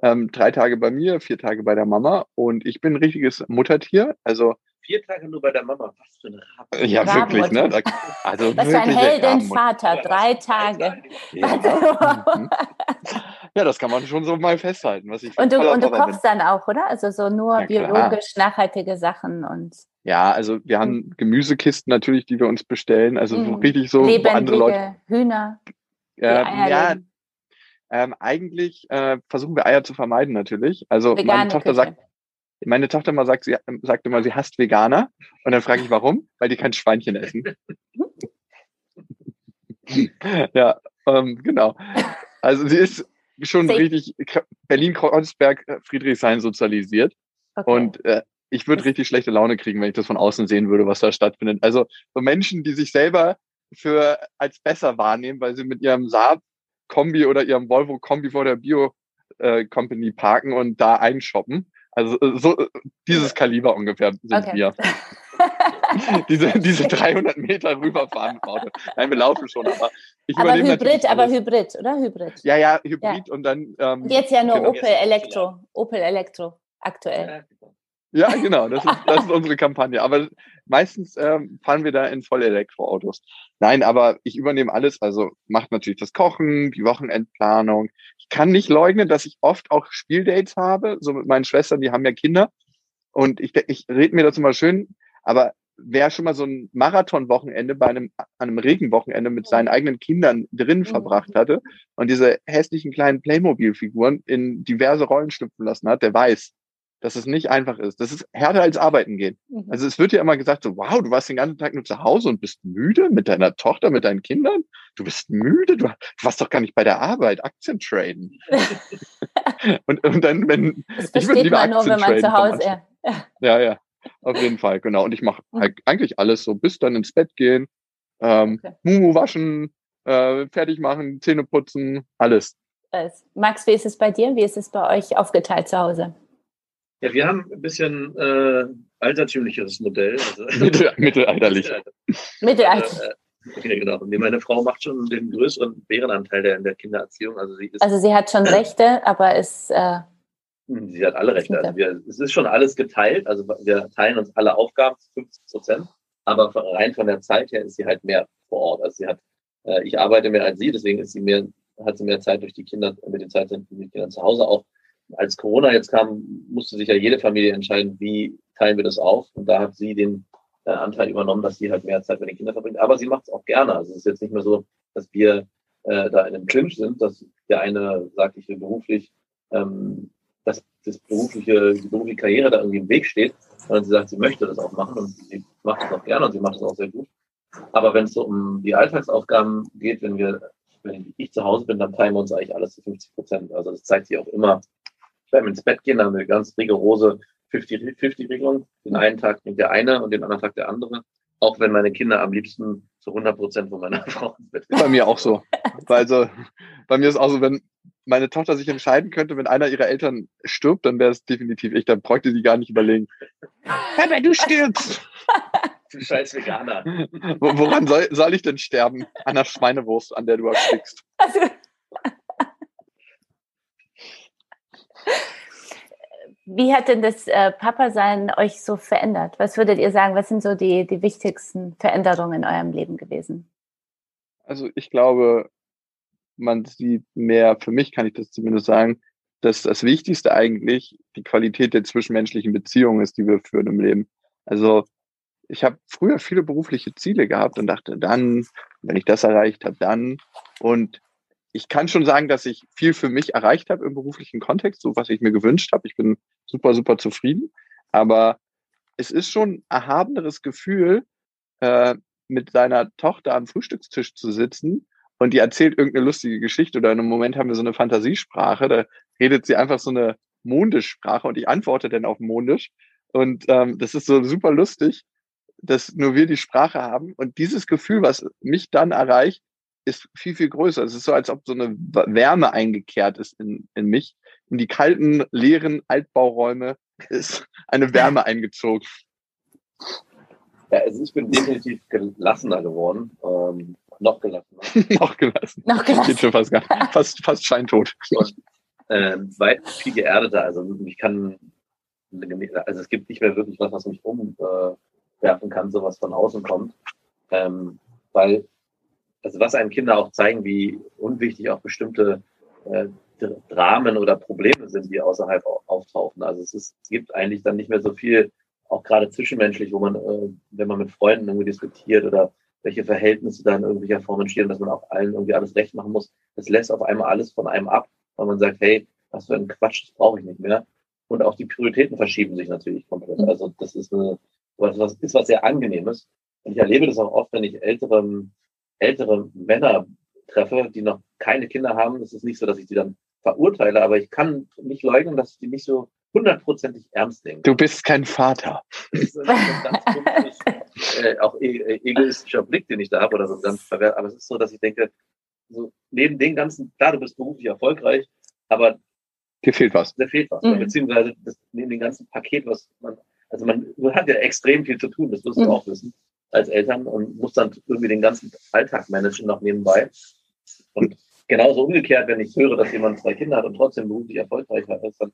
Ähm, drei Tage bei mir, vier Tage bei der Mama und ich bin ein richtiges Muttertier. Also vier Tage nur bei der Mama. Was für eine Rabe. Ja, Raben wirklich, ne? Da, also Was für ein Heldenvater, drei Tage. Ja. Ja. das kann man schon so mal festhalten. Was ich und du, und du kochst bin. dann auch, oder? Also so nur ja, biologisch nachhaltige Sachen und. Ja, also wir haben mhm. Gemüsekisten natürlich, die wir uns bestellen. Also so mhm. richtig so Lebendige andere Leute. Hühner. Ähm, ja, ähm, eigentlich äh, versuchen wir Eier zu vermeiden natürlich. Also Vegane meine Tochter Küche. sagt, meine Tochter mal sagt, sie sagt immer, sie hasst Veganer. Und dann frage ich, warum? Weil die kein Schweinchen essen. [LAUGHS] ja, ähm, genau. Also sie ist schon Safe. richtig Berlin-Kreuzberg, äh, Friedrichshain sozialisiert. Okay. Und äh, ich würde richtig schlechte Laune kriegen, wenn ich das von außen sehen würde, was da stattfindet. Also so Menschen, die sich selber für als besser wahrnehmen, weil sie mit ihrem Saab-Kombi oder ihrem Volvo-Kombi vor der Bio-Company äh, parken und da einshoppen. Also äh, so äh, dieses Kaliber ungefähr sind okay. wir. [LAUGHS] diese, diese 300 Meter rüberfahren. Nein, wir laufen schon, aber ich aber Hybrid, aber Hybrid, oder? Hybrid. Ja, ja, Hybrid ja. und dann. Ähm, und jetzt ja nur genau. Opel Elektro. Opel Elektro aktuell. Ja, genau, das ist, das ist unsere Kampagne. Aber meistens ähm, fahren wir da in Vollelektroautos. Nein, aber ich übernehme alles. Also macht natürlich das Kochen, die Wochenendplanung. Ich kann nicht leugnen, dass ich oft auch Spieldates habe, so mit meinen Schwestern, die haben ja Kinder. Und ich, ich rede mir das immer schön, aber wer schon mal so ein Marathonwochenende bei einem, einem Regenwochenende mit seinen eigenen Kindern drin mhm. verbracht hatte und diese hässlichen kleinen Playmobil-Figuren in diverse Rollen schlüpfen lassen hat, der weiß, dass es nicht einfach ist. Das ist härter als arbeiten gehen. Mhm. Also es wird ja immer gesagt so, wow, du warst den ganzen Tag nur zu Hause und bist müde mit deiner Tochter, mit deinen Kindern. Du bist müde, du, warst doch gar nicht bei der Arbeit, Aktien traden. [LAUGHS] und, und dann, wenn das ich würde lieber Aktien nur, wenn man zu Hause, ja. ja, ja, auf jeden Fall, genau. Und ich mache mhm. eigentlich alles so, bis dann ins Bett gehen, ähm, okay. Mumu waschen, äh, fertig machen, Zähne putzen, alles. Max, wie ist es bei dir? Wie ist es bei euch aufgeteilt zu Hause? Ja, wir haben ein bisschen äh, altertümliches Modell. Also, [LAUGHS] Mittelalterlich. [LAUGHS] Mittelalterlich. Äh, ja, genau. Und meine Frau macht schon den größeren Bärenanteil der, in der Kindererziehung. Also sie, ist, also sie hat schon [CLEARS THROAT] Rechte, aber ist. Äh, sie hat alle Rechte. Also wir, es ist schon alles geteilt. Also wir teilen uns alle Aufgaben zu 50 Prozent. Aber rein von der Zeit her ist sie halt mehr vor Ort. Also sie hat, äh, ich arbeite mehr als sie, deswegen ist sie mehr, hat sie mehr Zeit durch die Kinder, mit den Zeit mit den Kindern zu Hause auch als Corona jetzt kam, musste sich ja jede Familie entscheiden, wie teilen wir das auf. Und da hat sie den äh, Anteil übernommen, dass sie halt mehr Zeit mit den Kindern verbringt. Aber sie macht es auch gerne. Also es ist jetzt nicht mehr so, dass wir äh, da in einem Clinch sind, dass der eine sagt, ich will beruflich, ähm, dass das berufliche, die berufliche Karriere da irgendwie im Weg steht, sondern sie sagt, sie möchte das auch machen und sie macht es auch gerne und sie macht es auch sehr gut. Aber wenn es so um die Alltagsaufgaben geht, wenn wir, wenn ich zu Hause bin, dann teilen wir uns eigentlich alles zu 50 Prozent. Also das zeigt sich auch immer beim ins Bett gehen, haben wir eine ganz rigorose 50-50-Regelung. Den einen Tag nimmt der eine und den anderen Tag der andere. Auch wenn meine Kinder am liebsten zu 100 Prozent von meiner [LAUGHS] Frau ins Bett gehen. Bei mir auch so. also, bei mir ist auch so, wenn meine Tochter sich entscheiden könnte, wenn einer ihrer Eltern stirbt, dann wäre es definitiv ich. Dann bräuchte sie gar nicht überlegen. Papa, du stirbst! [LAUGHS] Du scheiß Veganer. Woran soll, soll ich denn sterben? An der Schweinewurst, an der du erstickst. Also, Wie hat denn das äh, Papa-Sein euch so verändert? Was würdet ihr sagen, was sind so die, die wichtigsten Veränderungen in eurem Leben gewesen? Also ich glaube, man sieht mehr, für mich kann ich das zumindest sagen, dass das Wichtigste eigentlich die Qualität der zwischenmenschlichen Beziehungen ist, die wir führen im Leben. Also ich habe früher viele berufliche Ziele gehabt und dachte, dann, wenn ich das erreicht habe, dann. Und ich kann schon sagen, dass ich viel für mich erreicht habe im beruflichen Kontext, so was ich mir gewünscht habe. Ich bin super, super zufrieden. Aber es ist schon ein erhabeneres Gefühl, äh, mit seiner Tochter am Frühstückstisch zu sitzen und die erzählt irgendeine lustige Geschichte oder in einem Moment haben wir so eine Fantasiesprache, da redet sie einfach so eine Mondisch-Sprache und ich antworte dann auf Mondisch. Und ähm, das ist so super lustig, dass nur wir die Sprache haben. Und dieses Gefühl, was mich dann erreicht, ist viel, viel größer. Es ist so, als ob so eine Wärme eingekehrt ist in, in mich. In die kalten, leeren Altbauräume ist eine Wärme eingezogen. Ja, also ich bin definitiv gelassener geworden. Ähm, noch gelassener. [LAUGHS] noch gelassen. Noch gelassen. Geht schon fast, gar, [LAUGHS] fast, fast scheintot. Und, ähm, weit viel geerdeter. Also ich kann, also es gibt nicht mehr wirklich was, was mich umwerfen kann, so was von außen kommt. Ähm, weil also was einem Kinder auch zeigen, wie unwichtig auch bestimmte äh, Dramen oder Probleme sind, die außerhalb auftauchen. Also es, ist, es gibt eigentlich dann nicht mehr so viel, auch gerade zwischenmenschlich, wo man, äh, wenn man mit Freunden irgendwie diskutiert oder welche Verhältnisse da in irgendwelcher Form entstehen, dass man auch allen irgendwie alles recht machen muss. Das lässt auf einmal alles von einem ab, weil man sagt, hey, was für ein Quatsch, das brauche ich nicht mehr. Und auch die Prioritäten verschieben sich natürlich komplett. Mhm. Also das ist eine, was, ist was sehr angenehmes. Und ich erlebe das auch oft, wenn ich ältere ältere Männer treffe, die noch keine Kinder haben, ist es nicht so, dass ich die dann verurteile, aber ich kann nicht leugnen, dass ich die nicht so hundertprozentig ernst nehmen. Du bist kein Vater. Das ist ein ganz komisch, äh, auch e äh, egoistischer Blick, den ich da habe oder so ganz verwehrt. Aber es ist so, dass ich denke, so neben den ganzen, klar, du bist beruflich erfolgreich, aber dir fehlt was. Dir fehlt was. Mhm. Beziehungsweise das, neben dem ganzen Paket, was man, also man, man hat ja extrem viel zu tun, das wirst du mhm. auch wissen als Eltern und muss dann irgendwie den ganzen Alltag managen noch nebenbei. Und genauso umgekehrt, wenn ich höre, dass jemand zwei Kinder hat und trotzdem beruflich erfolgreich ist, dann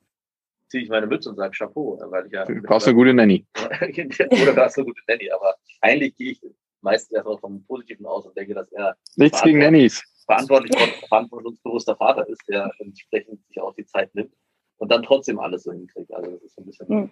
ziehe ich meine Mütze und sage Chapeau, weil ich ja. Du brauchst eine gute Nanny. [LAUGHS] oder du hast eine gute Nanny, aber eigentlich gehe ich meistens erstmal vom Positiven aus und denke, dass er nichts gegen Nannies verantwortlich verantwortungsbewusster Vater ist, der entsprechend sich auch die Zeit nimmt und dann trotzdem alles so hinkriegt. Also das ist so ein bisschen. Mhm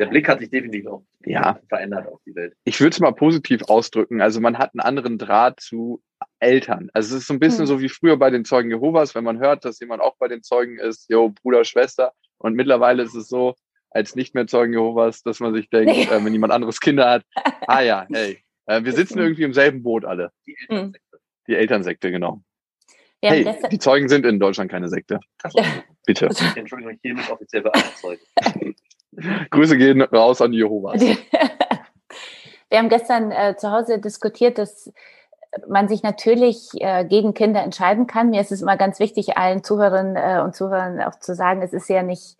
der Blick hat sich definitiv auch ja. verändert auf die Welt. Ich würde es mal positiv ausdrücken. Also man hat einen anderen Draht zu Eltern. Also es ist so ein bisschen hm. so wie früher bei den Zeugen Jehovas, wenn man hört, dass jemand auch bei den Zeugen ist, jo, Bruder, Schwester. Und mittlerweile ist es so, als nicht mehr Zeugen Jehovas, dass man sich denkt, [LAUGHS] äh, wenn jemand anderes Kinder hat, ah ja, [LAUGHS] hey, äh, wir sitzen irgendwie im selben Boot alle. Die hm. Elternsekte. Die Elternsekte, genau. Ja, hey, die Zeugen sind in Deutschland keine Sekte. Bitte. Entschuldigung, ich hiermit offiziell beantragt. [LAUGHS] [LAUGHS] Grüße gehen raus an Jehovas. [LAUGHS] Wir haben gestern äh, zu Hause diskutiert, dass man sich natürlich äh, gegen Kinder entscheiden kann. Mir ist es immer ganz wichtig, allen Zuhörern äh, und Zuhörern auch zu sagen, es ist ja nicht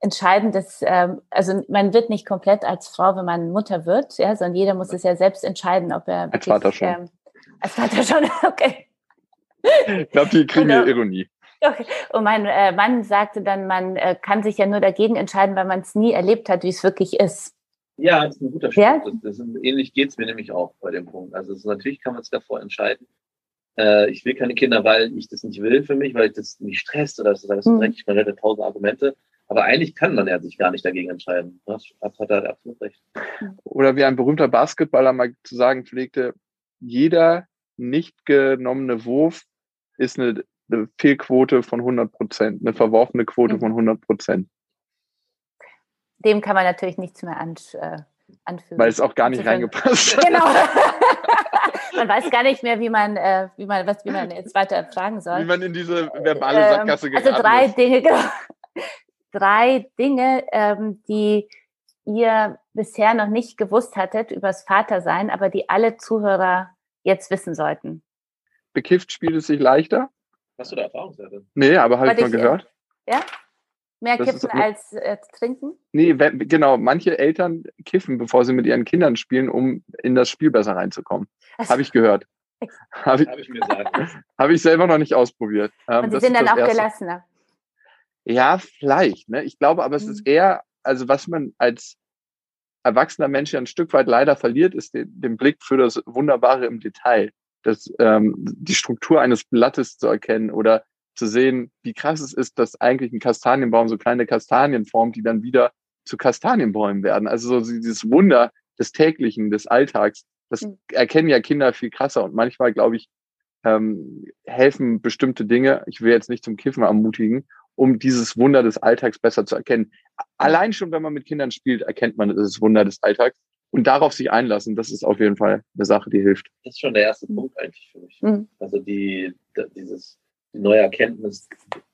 entscheidend, dass, ähm, also man wird nicht komplett als Frau, wenn man Mutter wird, ja, sondern jeder muss es ja selbst entscheiden, ob er als Vater schon. Ähm, als Vater schon, [LAUGHS] okay. Ich glaube, die kriegen eine Ironie. Okay. Und mein äh, Mann sagte dann, man äh, kann sich ja nur dagegen entscheiden, weil man es nie erlebt hat, wie es wirklich ist. Ja, das ist ein guter Schritt. Ja? Das, das, ähnlich geht es mir nämlich auch bei dem Punkt. Also ist, natürlich kann man es davor entscheiden. Äh, ich will keine Kinder, weil ich das nicht will für mich, weil ich das nicht stresst oder das ist mhm. dreckig, man hätte tausend Argumente. Aber eigentlich kann man ja sich gar nicht dagegen entscheiden. Das hat er absolut recht. Oder wie ein berühmter Basketballer mal zu sagen pflegte, jeder nicht genommene Wurf ist eine eine Fehlquote von 100 Prozent, eine verworfene Quote mhm. von 100 Prozent. Dem kann man natürlich nichts mehr an, äh, anfügen. Weil es auch gar nicht reingepasst hat. Genau. [LAUGHS] man weiß gar nicht mehr, wie man, äh, wie man, was, wie man jetzt weiter fragen soll. Wie man in diese verbale ähm, Sackgasse ähm, Also drei ist. Dinge, [LAUGHS] genau. Drei Dinge, ähm, die ihr bisher noch nicht gewusst hattet übers Vatersein, aber die alle Zuhörer jetzt wissen sollten. Bekifft spielt es sich leichter? Hast du da Erfahrungswerte? Nee, aber habe ich mal gehört. Ja? Mehr das kiffen als äh, trinken? Nee, genau. Manche Eltern kiffen, bevor sie mit ihren Kindern spielen, um in das Spiel besser reinzukommen. Habe ich gehört. [LAUGHS] Habe ich, hab ich, selber noch nicht ausprobiert. Ähm, Und sie sind dann auch erste. gelassener. Ja, vielleicht. Ne? Ich glaube, aber es mhm. ist eher, also was man als erwachsener Mensch ja ein Stück weit leider verliert, ist den, den Blick für das Wunderbare im Detail. Das, ähm, die Struktur eines Blattes zu erkennen oder zu sehen, wie krass es ist, dass eigentlich ein Kastanienbaum so kleine Kastanien formt, die dann wieder zu Kastanienbäumen werden. Also so dieses Wunder des täglichen, des Alltags, das mhm. erkennen ja Kinder viel krasser. Und manchmal, glaube ich, ähm, helfen bestimmte Dinge, ich will jetzt nicht zum Kiffen ermutigen, um dieses Wunder des Alltags besser zu erkennen. Allein schon, wenn man mit Kindern spielt, erkennt man das Wunder des Alltags. Und darauf sich einlassen, das ist auf jeden Fall eine Sache, die hilft. Das ist schon der erste Punkt eigentlich für mich. Mhm. Also die, dieses die neue Erkenntnis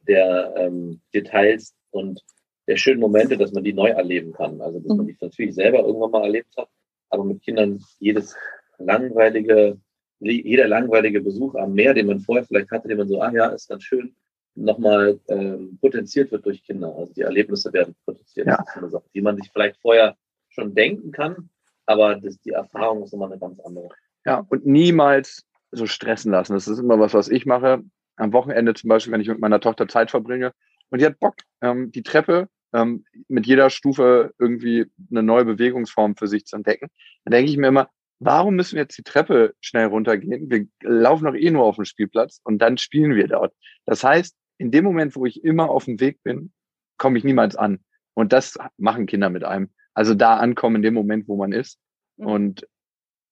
der ähm, Details und der schönen Momente, dass man die neu erleben kann. Also dass man mhm. die natürlich selber irgendwann mal erlebt hat, aber mit Kindern jedes langweilige, jeder langweilige Besuch am Meer, den man vorher vielleicht hatte, den man so, ah ja, ist ganz schön, nochmal ähm, potenziert wird durch Kinder. Also die Erlebnisse werden potenziert. Ja. Das ist eine Sache, die man sich vielleicht vorher schon denken kann, aber das, die Erfahrung ist immer eine ganz andere. Ja, und niemals so stressen lassen. Das ist immer was, was ich mache am Wochenende zum Beispiel, wenn ich mit meiner Tochter Zeit verbringe und die hat Bock, ähm, die Treppe ähm, mit jeder Stufe irgendwie eine neue Bewegungsform für sich zu entdecken, dann denke ich mir immer, warum müssen wir jetzt die Treppe schnell runtergehen? Wir laufen doch eh nur auf dem Spielplatz und dann spielen wir dort. Das heißt, in dem Moment, wo ich immer auf dem Weg bin, komme ich niemals an. Und das machen Kinder mit einem. Also da ankommen in dem Moment, wo man ist. Mhm. Und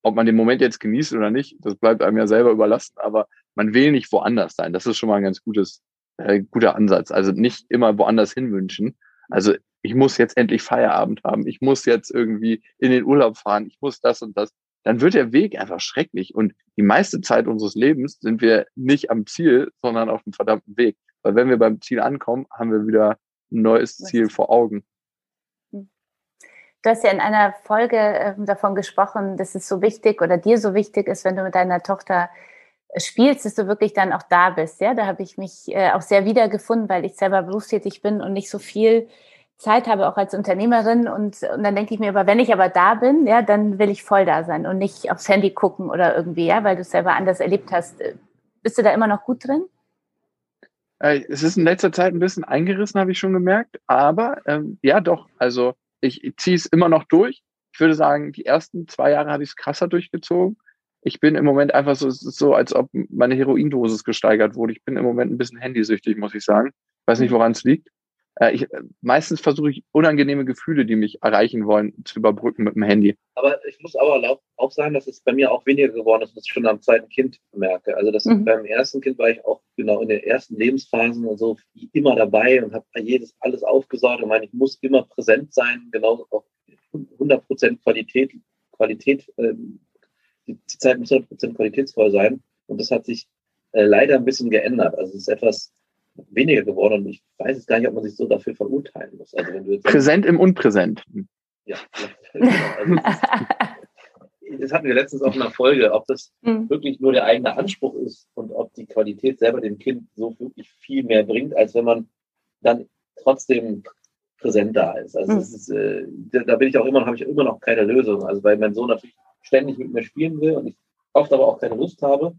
ob man den Moment jetzt genießt oder nicht, das bleibt einem ja selber überlassen, aber man will nicht woanders sein. Das ist schon mal ein ganz gutes, äh, guter Ansatz. Also nicht immer woanders hinwünschen. Also ich muss jetzt endlich Feierabend haben, ich muss jetzt irgendwie in den Urlaub fahren, ich muss das und das. Dann wird der Weg einfach schrecklich. Und die meiste Zeit unseres Lebens sind wir nicht am Ziel, sondern auf dem verdammten Weg. Weil wenn wir beim Ziel ankommen, haben wir wieder ein neues Ziel vor Augen. Du hast ja in einer Folge äh, davon gesprochen, dass es so wichtig oder dir so wichtig ist, wenn du mit deiner Tochter äh, spielst, dass du wirklich dann auch da bist. Ja, da habe ich mich äh, auch sehr wiedergefunden, weil ich selber berufstätig bin und nicht so viel Zeit habe, auch als Unternehmerin. Und, und dann denke ich mir, aber wenn ich aber da bin, ja, dann will ich voll da sein und nicht aufs Handy gucken oder irgendwie, ja, weil du es selber anders erlebt hast. Äh, bist du da immer noch gut drin? Es ist in letzter Zeit ein bisschen eingerissen, habe ich schon gemerkt. Aber ähm, ja, doch. Also ich ziehe es immer noch durch. Ich würde sagen, die ersten zwei Jahre habe ich es krasser durchgezogen. Ich bin im Moment einfach so, so, als ob meine Heroindosis gesteigert wurde. Ich bin im Moment ein bisschen handysüchtig, muss ich sagen. Weiß nicht, woran es liegt. Äh, ich, meistens versuche ich unangenehme Gefühle, die mich erreichen wollen, zu überbrücken mit dem Handy. Aber ich muss aber auch sagen, dass es bei mir auch weniger geworden ist, was ich schon am zweiten Kind merke. Also das mhm. beim ersten Kind war ich auch genau in den ersten Lebensphasen und so immer dabei und habe jedes alles aufgesaugt und meine, ich muss immer präsent sein, genau auch 100 Prozent Qualität, Qualität, ähm, die Zeit muss 100 Prozent qualitätsvoll sein. Und das hat sich äh, leider ein bisschen geändert. Also es ist etwas weniger geworden und ich weiß es gar nicht, ob man sich so dafür verurteilen muss. Also wenn du jetzt Präsent im Unpräsent. Ja, also das hatten wir letztens auch in einer Folge, ob das mhm. wirklich nur der eigene Anspruch ist und ob die Qualität selber dem Kind so wirklich viel mehr bringt, als wenn man dann trotzdem präsent da ist. Also mhm. ist, äh, da bin ich auch immer noch, habe ich immer noch keine Lösung. Also weil mein Sohn natürlich ständig mit mir spielen will und ich oft aber auch keine Lust habe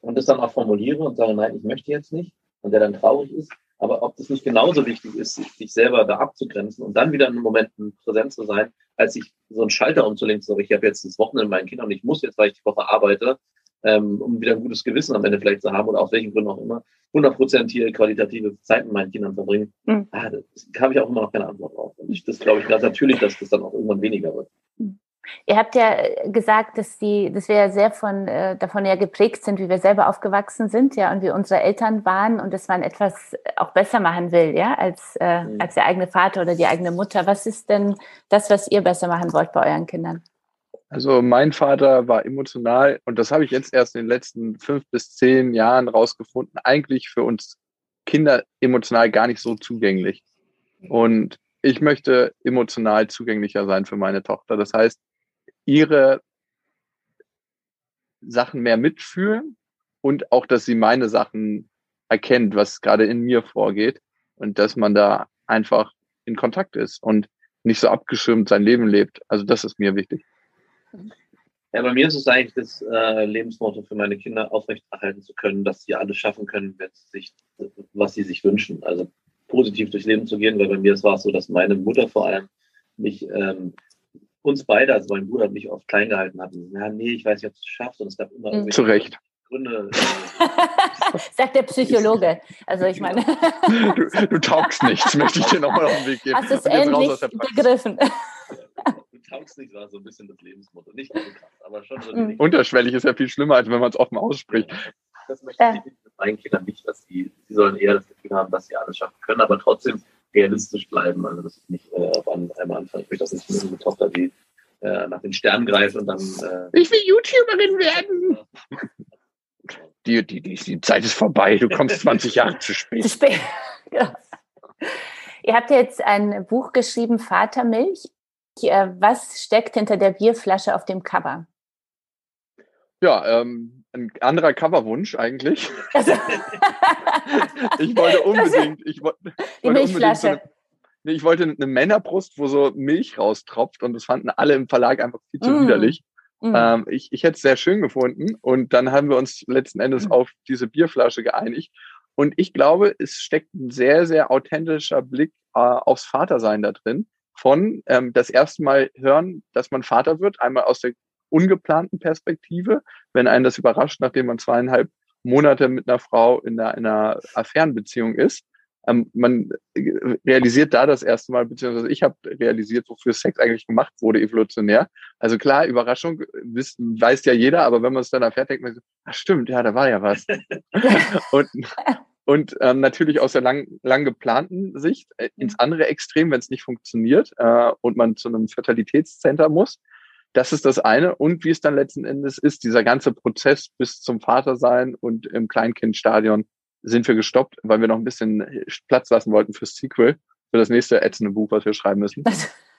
und das dann auch formuliere und sage, nein, ich möchte jetzt nicht und der dann traurig ist. Aber ob das nicht genauso wichtig ist, sich selber da abzugrenzen und dann wieder in Momenten präsent zu sein, als sich so einen Schalter umzulegen, so ich habe jetzt das Wochenende mit meinen Kindern und ich muss jetzt, weil ich die Woche arbeite, ähm, um wieder ein gutes Gewissen am Ende vielleicht zu haben oder aus welchen Gründen auch immer, 100 Prozent hier qualitative Zeit mit meinen Kindern verbringen. Mhm. Ah, das habe ich auch immer noch keine Antwort drauf. Und ich, das glaube ich ganz natürlich, dass das dann auch irgendwann weniger wird. Mhm. Ihr habt ja gesagt, dass, die, dass wir ja sehr von, äh, davon ja geprägt sind, wie wir selber aufgewachsen sind, ja, und wie unsere Eltern waren und dass man etwas auch besser machen will, ja, als, äh, mhm. als der eigene Vater oder die eigene Mutter. Was ist denn das, was ihr besser machen wollt bei euren Kindern? Also mein Vater war emotional und das habe ich jetzt erst in den letzten fünf bis zehn Jahren rausgefunden, eigentlich für uns Kinder emotional gar nicht so zugänglich. Und ich möchte emotional zugänglicher sein für meine Tochter. Das heißt, ihre Sachen mehr mitfühlen und auch, dass sie meine Sachen erkennt, was gerade in mir vorgeht und dass man da einfach in Kontakt ist und nicht so abgeschirmt sein Leben lebt. Also das ist mir wichtig. Ja, bei mir ist es eigentlich das äh, Lebensmotto für meine Kinder aufrechterhalten zu können, dass sie alles schaffen können, sich, was sie sich wünschen. Also positiv durchs Leben zu gehen, weil bei mir war es so, dass meine Mutter vor allem mich ähm, uns beide, also mein Bruder, mich oft klein gehalten hat. Ja, nee, ich weiß nicht, ob du es schaffst. Und es gab immer mhm. Zu Recht. Gründe. [LAUGHS] Sagt der Psychologe. Also ich meine. [LAUGHS] du, du taugst nichts, möchte ich dir nochmal auf den Weg geben. Hast du es endlich begriffen. du taugst nicht, war so ein bisschen das Lebensmotto. Nicht so krass, aber schon so. Mhm. Unterschwellig ist ja viel schlimmer, als wenn man es offen ausspricht. Das möchte ich mit meinen Kindern nicht, dass sie, sie sollen eher das Gefühl haben, dass sie alles schaffen können, aber trotzdem realistisch bleiben. Also das ist nicht äh, auf einmal anfangen. Ich möchte das nicht mit einer Tochter, die äh, nach den Sternen greift und dann. Äh, ich will YouTuberin werden. Die, die, die, die Zeit ist vorbei, du kommst [LAUGHS] 20 Jahre zu spät. Zu spät. [LAUGHS] Ja. Ihr habt jetzt ein Buch geschrieben, Vatermilch. Äh, was steckt hinter der Bierflasche auf dem Cover? Ja, ähm, ein anderer Coverwunsch eigentlich. [LAUGHS] Also. [LAUGHS] ich wollte unbedingt, ich wollte, Die Milchflasche. So eine, nee, ich wollte eine Männerbrust, wo so Milch raustropft und das fanden alle im Verlag einfach viel zu mm. widerlich. Mhm. Ähm, ich ich hätte es sehr schön gefunden und dann haben wir uns letzten Endes mhm. auf diese Bierflasche geeinigt. Und ich glaube, es steckt ein sehr, sehr authentischer Blick äh, aufs Vatersein da drin. Von ähm, das erste Mal hören, dass man Vater wird, einmal aus der ungeplanten Perspektive, wenn einen das überrascht, nachdem man zweieinhalb Monate mit einer Frau in einer, in einer Affärenbeziehung ist ähm, man äh, realisiert da das erste Mal, beziehungsweise ich habe realisiert, wofür Sex eigentlich gemacht wurde, evolutionär. Also klar, Überraschung wiss, weiß ja jeder, aber wenn man es dann erfährt, denkt man so, ach stimmt, ja, da war ja was. [LAUGHS] und und ähm, natürlich aus der lang, lang geplanten Sicht äh, ins andere Extrem, wenn es nicht funktioniert äh, und man zu einem Fertilitätscenter muss. Das ist das eine. Und wie es dann letzten Endes ist, dieser ganze Prozess bis zum Vatersein und im Kleinkindstadion sind wir gestoppt, weil wir noch ein bisschen Platz lassen wollten fürs Sequel, für das nächste ätzende Buch, was wir schreiben müssen.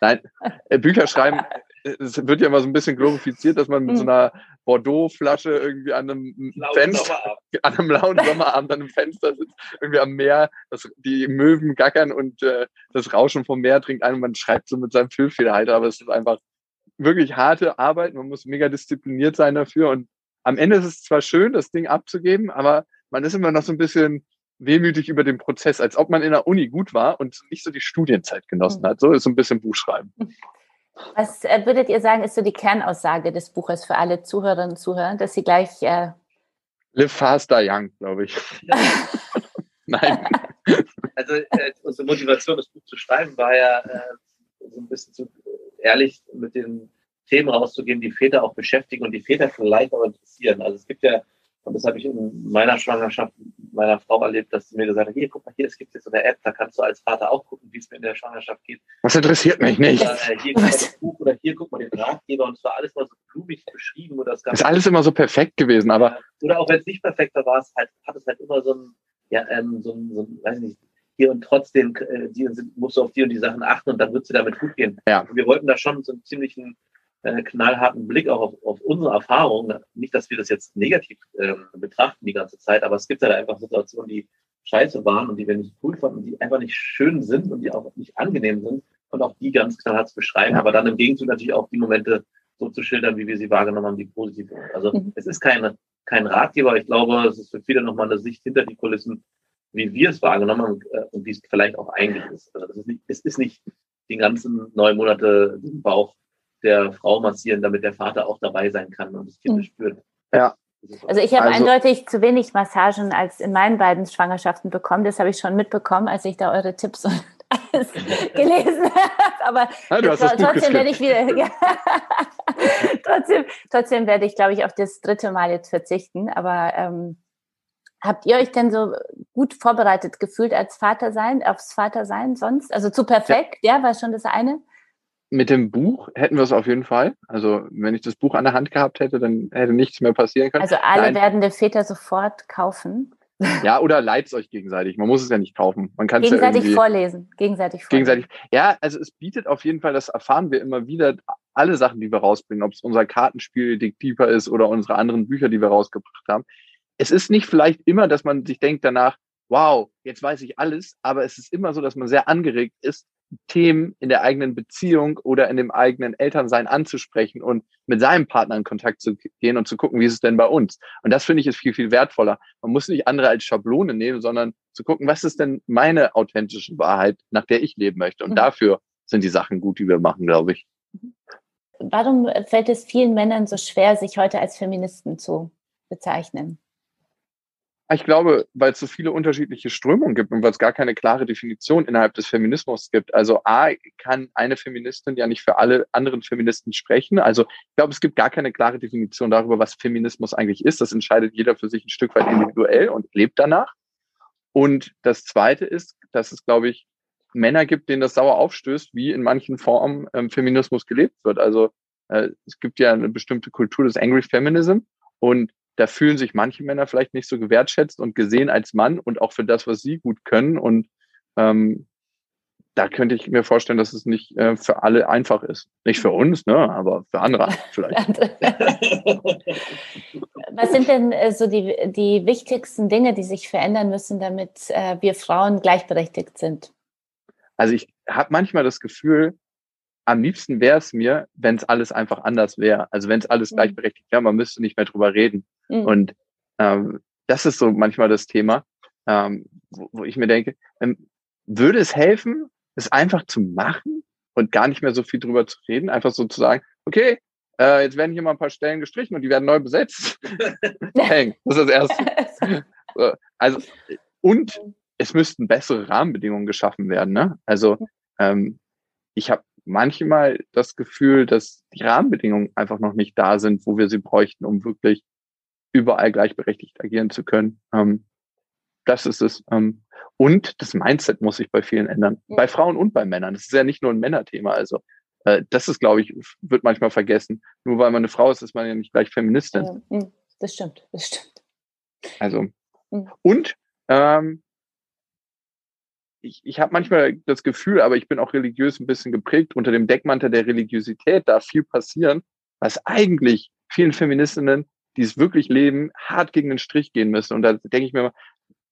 Nein, äh, Bücher schreiben, es wird ja immer so ein bisschen glorifiziert, dass man mit so mhm. einer Bordeaux-Flasche irgendwie an einem Fenster, an einem lauen Sommerabend an einem Fenster sitzt, irgendwie am Meer, dass die Möwen gackern und äh, das Rauschen vom Meer trinkt ein und man schreibt so mit seinem Füllfederhalter, aber es ist einfach wirklich harte Arbeit, man muss mega diszipliniert sein dafür und am Ende ist es zwar schön, das Ding abzugeben, aber man ist immer noch so ein bisschen wehmütig über den Prozess, als ob man in der Uni gut war und nicht so die Studienzeit genossen mhm. hat. So ist so ein bisschen Buchschreiben. [LAUGHS] Was äh, würdet ihr sagen, ist so die Kernaussage des Buches für alle Zuhörerinnen und Zuhörer, dass sie gleich äh Live faster young, glaube ich. [LAUGHS] [LAUGHS] Nein. Also äh, unsere Motivation, das Buch zu schreiben, war ja äh, so ein bisschen zu ehrlich mit den Themen rauszugehen, die Väter auch beschäftigen und die Väter vielleicht auch interessieren. Also es gibt ja und das habe ich in meiner Schwangerschaft meiner Frau erlebt, dass sie mir gesagt hat, hier, guck mal, hier, es gibt jetzt so eine App, da kannst du als Vater auch gucken, wie es mir in der Schwangerschaft geht. Was interessiert mich nicht? Oder, äh, hier, guck mal das Buch oder hier, guck mal den Ratgeber und es war alles mal so blumig beschrieben. Oder es gab ist alles immer so perfekt gewesen, aber... Oder auch wenn es nicht perfekt war, es halt, hat es halt immer so ein, ja, ähm, so ein, so ein weiß nicht, hier und trotzdem äh, die, musst du auf die und die Sachen achten und dann wird es dir damit gut gehen. Ja. wir wollten da schon so einen ziemlichen äh, knallharten Blick auch auf, auf unsere Erfahrungen. Nicht, dass wir das jetzt negativ ähm, betrachten die ganze Zeit, aber es gibt ja da einfach Situationen, die scheiße waren und die wir nicht cool fanden, die einfach nicht schön sind und die auch nicht angenehm sind und auch die ganz knallhart zu beschreiben, ja. aber dann im Gegenzug natürlich auch die Momente so zu schildern, wie wir sie wahrgenommen haben, die positiv sind. Also mhm. es ist keine, kein Ratgeber. Ich glaube, es ist für viele nochmal eine Sicht hinter die Kulissen, wie wir es wahrgenommen haben äh, und wie es vielleicht auch eigentlich ist. Also das ist nicht, es ist nicht die ganzen neun Monate im Bauch der Frau massieren, damit der Vater auch dabei sein kann und das Kind mhm. spürt. Ja. Also ich habe also, eindeutig zu wenig Massagen als in meinen beiden Schwangerschaften bekommen. Das habe ich schon mitbekommen, als ich da eure Tipps und alles [LAUGHS] gelesen habe. Aber ja, trotzdem werde ich wieder. Ja, [LAUGHS] trotzdem, trotzdem werde ich, glaube ich, auf das dritte Mal jetzt verzichten. Aber ähm, habt ihr euch denn so gut vorbereitet gefühlt als Vater sein, aufs Vater sein sonst? Also zu perfekt, ja, ja war schon das eine? mit dem Buch hätten wir es auf jeden Fall. Also wenn ich das Buch an der Hand gehabt hätte, dann hätte nichts mehr passieren können. Also alle Nein. werdende Väter sofort kaufen. Ja, oder leiht es euch gegenseitig. Man muss es ja nicht kaufen. Man kann gegenseitig ja vorlesen. Gegenseitig vorlesen. Gegenseitig. Ja, also es bietet auf jeden Fall, das erfahren wir immer wieder, alle Sachen, die wir rausbringen, ob es unser Kartenspiel Dick Deeper ist oder unsere anderen Bücher, die wir rausgebracht haben. Es ist nicht vielleicht immer, dass man sich denkt danach, wow, jetzt weiß ich alles, aber es ist immer so, dass man sehr angeregt ist, Themen in der eigenen Beziehung oder in dem eigenen Elternsein anzusprechen und mit seinem Partner in Kontakt zu gehen und zu gucken, wie ist es denn bei uns? Und das finde ich ist viel, viel wertvoller. Man muss nicht andere als Schablone nehmen, sondern zu gucken, was ist denn meine authentische Wahrheit, nach der ich leben möchte? Und mhm. dafür sind die Sachen gut, die wir machen, glaube ich. Warum fällt es vielen Männern so schwer, sich heute als Feministen zu bezeichnen? Ich glaube, weil es so viele unterschiedliche Strömungen gibt und weil es gar keine klare Definition innerhalb des Feminismus gibt. Also A, kann eine Feministin ja nicht für alle anderen Feministen sprechen. Also ich glaube, es gibt gar keine klare Definition darüber, was Feminismus eigentlich ist. Das entscheidet jeder für sich ein Stück weit individuell und lebt danach. Und das Zweite ist, dass es, glaube ich, Männer gibt, denen das sauer aufstößt, wie in manchen Formen ähm, Feminismus gelebt wird. Also äh, es gibt ja eine bestimmte Kultur des Angry Feminism und da fühlen sich manche Männer vielleicht nicht so gewertschätzt und gesehen als Mann und auch für das, was sie gut können. Und ähm, da könnte ich mir vorstellen, dass es nicht äh, für alle einfach ist. Nicht für uns, ne, aber für andere [LAUGHS] vielleicht. [LAUGHS] was sind denn äh, so die, die wichtigsten Dinge, die sich verändern müssen, damit äh, wir Frauen gleichberechtigt sind? Also ich habe manchmal das Gefühl, am liebsten wäre es mir, wenn es alles einfach anders wäre. Also wenn es alles mhm. gleichberechtigt wäre, man müsste nicht mehr drüber reden. Mhm. Und ähm, das ist so manchmal das Thema, ähm, wo, wo ich mir denke, ähm, würde es helfen, es einfach zu machen und gar nicht mehr so viel drüber zu reden, einfach so zu sagen, okay, äh, jetzt werden hier mal ein paar Stellen gestrichen und die werden neu besetzt. [LAUGHS] Hang, das ist das Erste. [LAUGHS] also, und es müssten bessere Rahmenbedingungen geschaffen werden. Ne? Also ähm, ich habe manchmal das Gefühl, dass die Rahmenbedingungen einfach noch nicht da sind, wo wir sie bräuchten, um wirklich überall gleichberechtigt agieren zu können. Ähm, das ist es. Ähm, und das Mindset muss sich bei vielen ändern. Ja. Bei Frauen und bei Männern. Das ist ja nicht nur ein Männerthema. Also äh, das ist, glaube ich, wird manchmal vergessen. Nur weil man eine Frau ist, ist man ja nicht gleich Feministin. Hm, das stimmt, das stimmt. Also mhm. und ähm, ich, ich habe manchmal das Gefühl, aber ich bin auch religiös ein bisschen geprägt, unter dem Deckmantel der Religiosität darf viel passieren, was eigentlich vielen Feministinnen, die es wirklich leben, hart gegen den Strich gehen müssen. Und da denke ich mir mal,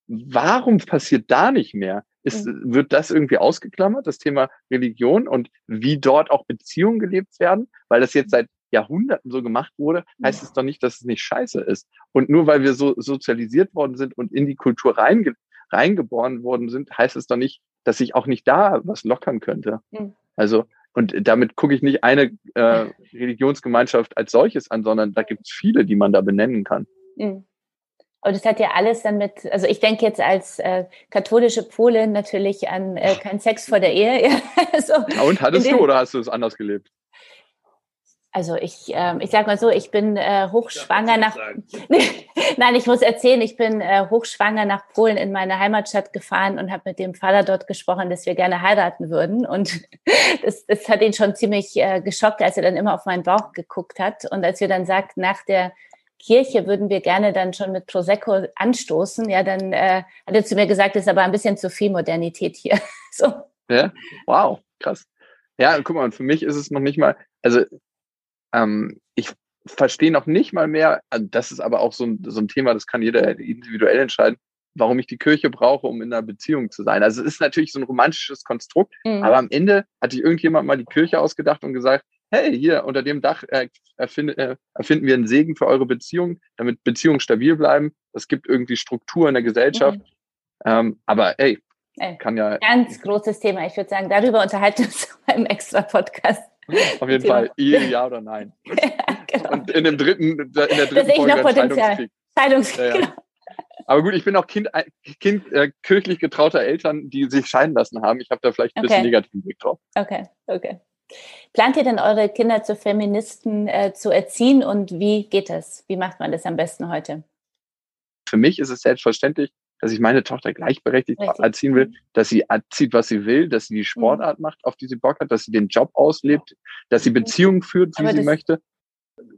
warum passiert da nicht mehr? Ist, mhm. wird das irgendwie ausgeklammert, das Thema Religion und wie dort auch Beziehungen gelebt werden? Weil das jetzt seit Jahrhunderten so gemacht wurde, heißt es doch nicht, dass es nicht scheiße ist. Und nur weil wir so sozialisiert worden sind und in die Kultur reinge reingeboren worden sind, heißt es doch nicht, dass ich auch nicht da was lockern könnte. Mhm. Also, und damit gucke ich nicht eine äh, [LAUGHS] Religionsgemeinschaft als solches an, sondern da gibt es viele, die man da benennen kann. Mhm. Und das hat ja alles dann mit, also ich denke jetzt als äh, katholische Polin natürlich an äh, keinen Sex vor der Ehe. [LAUGHS] so, und hattest du oder hast du es anders gelebt? Also ich, ähm, ich sag mal so, ich bin äh, hochschwanger nach. [LAUGHS] Nein, ich muss erzählen, ich bin äh, hochschwanger nach Polen in meine Heimatstadt gefahren und habe mit dem Vater dort gesprochen, dass wir gerne heiraten würden. Und [LAUGHS] das, das hat ihn schon ziemlich äh, geschockt, als er dann immer auf meinen Bauch geguckt hat. Und als wir dann sagten, nach der Kirche würden wir gerne dann schon mit Prosecco anstoßen, ja, dann äh, hat er zu mir gesagt, das ist aber ein bisschen zu viel Modernität hier. [LAUGHS] so. Ja, wow, krass. Ja, guck mal, und für mich ist es noch nicht mal, also ähm, ich verstehe noch nicht mal mehr, also das ist aber auch so ein, so ein Thema, das kann jeder individuell entscheiden, warum ich die Kirche brauche, um in einer Beziehung zu sein. Also es ist natürlich so ein romantisches Konstrukt, mhm. aber am Ende hat sich irgendjemand mal die Kirche ausgedacht und gesagt, hey, hier unter dem Dach äh, erfind, äh, erfinden wir einen Segen für eure Beziehung, damit Beziehungen stabil bleiben. Es gibt irgendwie Struktur in der Gesellschaft. Mhm. Ähm, aber ey, Ey, kann ja. Ganz großes Thema. Ich würde sagen, darüber unterhalten wir uns [LAUGHS] im extra Podcast. Auf jeden Fall, Ehe, ja oder nein. [LAUGHS] genau. Und in dem dritten, in der dritten das Folge noch Potenzial. Scheidungskrieg. Ja, ja. Genau. Aber gut, ich bin auch Kind, kind äh, kirchlich getrauter Eltern, die sich scheiden lassen haben. Ich habe da vielleicht ein okay. bisschen negativen Blick drauf. Okay, okay. Plant ihr denn eure Kinder zu Feministen äh, zu erziehen und wie geht das? Wie macht man das am besten heute? Für mich ist es selbstverständlich, dass ich meine Tochter gleichberechtigt Richtig. erziehen will, dass sie erzieht, was sie will, dass sie die Sportart mhm. macht, auf die sie Bock hat, dass sie den Job auslebt, dass sie mhm. Beziehungen führt, wie Aber sie möchte.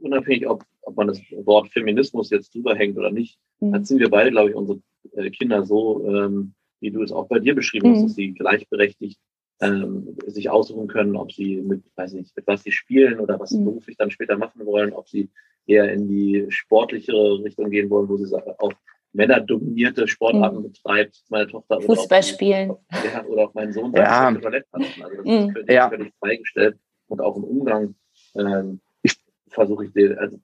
Unabhängig, ob, ob man das Wort Feminismus jetzt drüber hängt oder nicht, mhm. erziehen wir beide, glaube ich, unsere äh, Kinder so, ähm, wie du es auch bei dir beschrieben mhm. hast, dass sie gleichberechtigt ähm, sich aussuchen können, ob sie mit, weiß nicht, mit was sie spielen oder was sie mhm. beruflich dann später machen wollen, ob sie eher in die sportlichere Richtung gehen wollen, wo sie auch männerdominierte Sportarten mhm. betreibt, meine Tochter. Fußball spielen. Ja, oder auch mein Sohn ja. Toilette Also das mhm. ist völlig, ja. völlig freigestellt. Und auch im Umgang ähm, versuche ich, den, also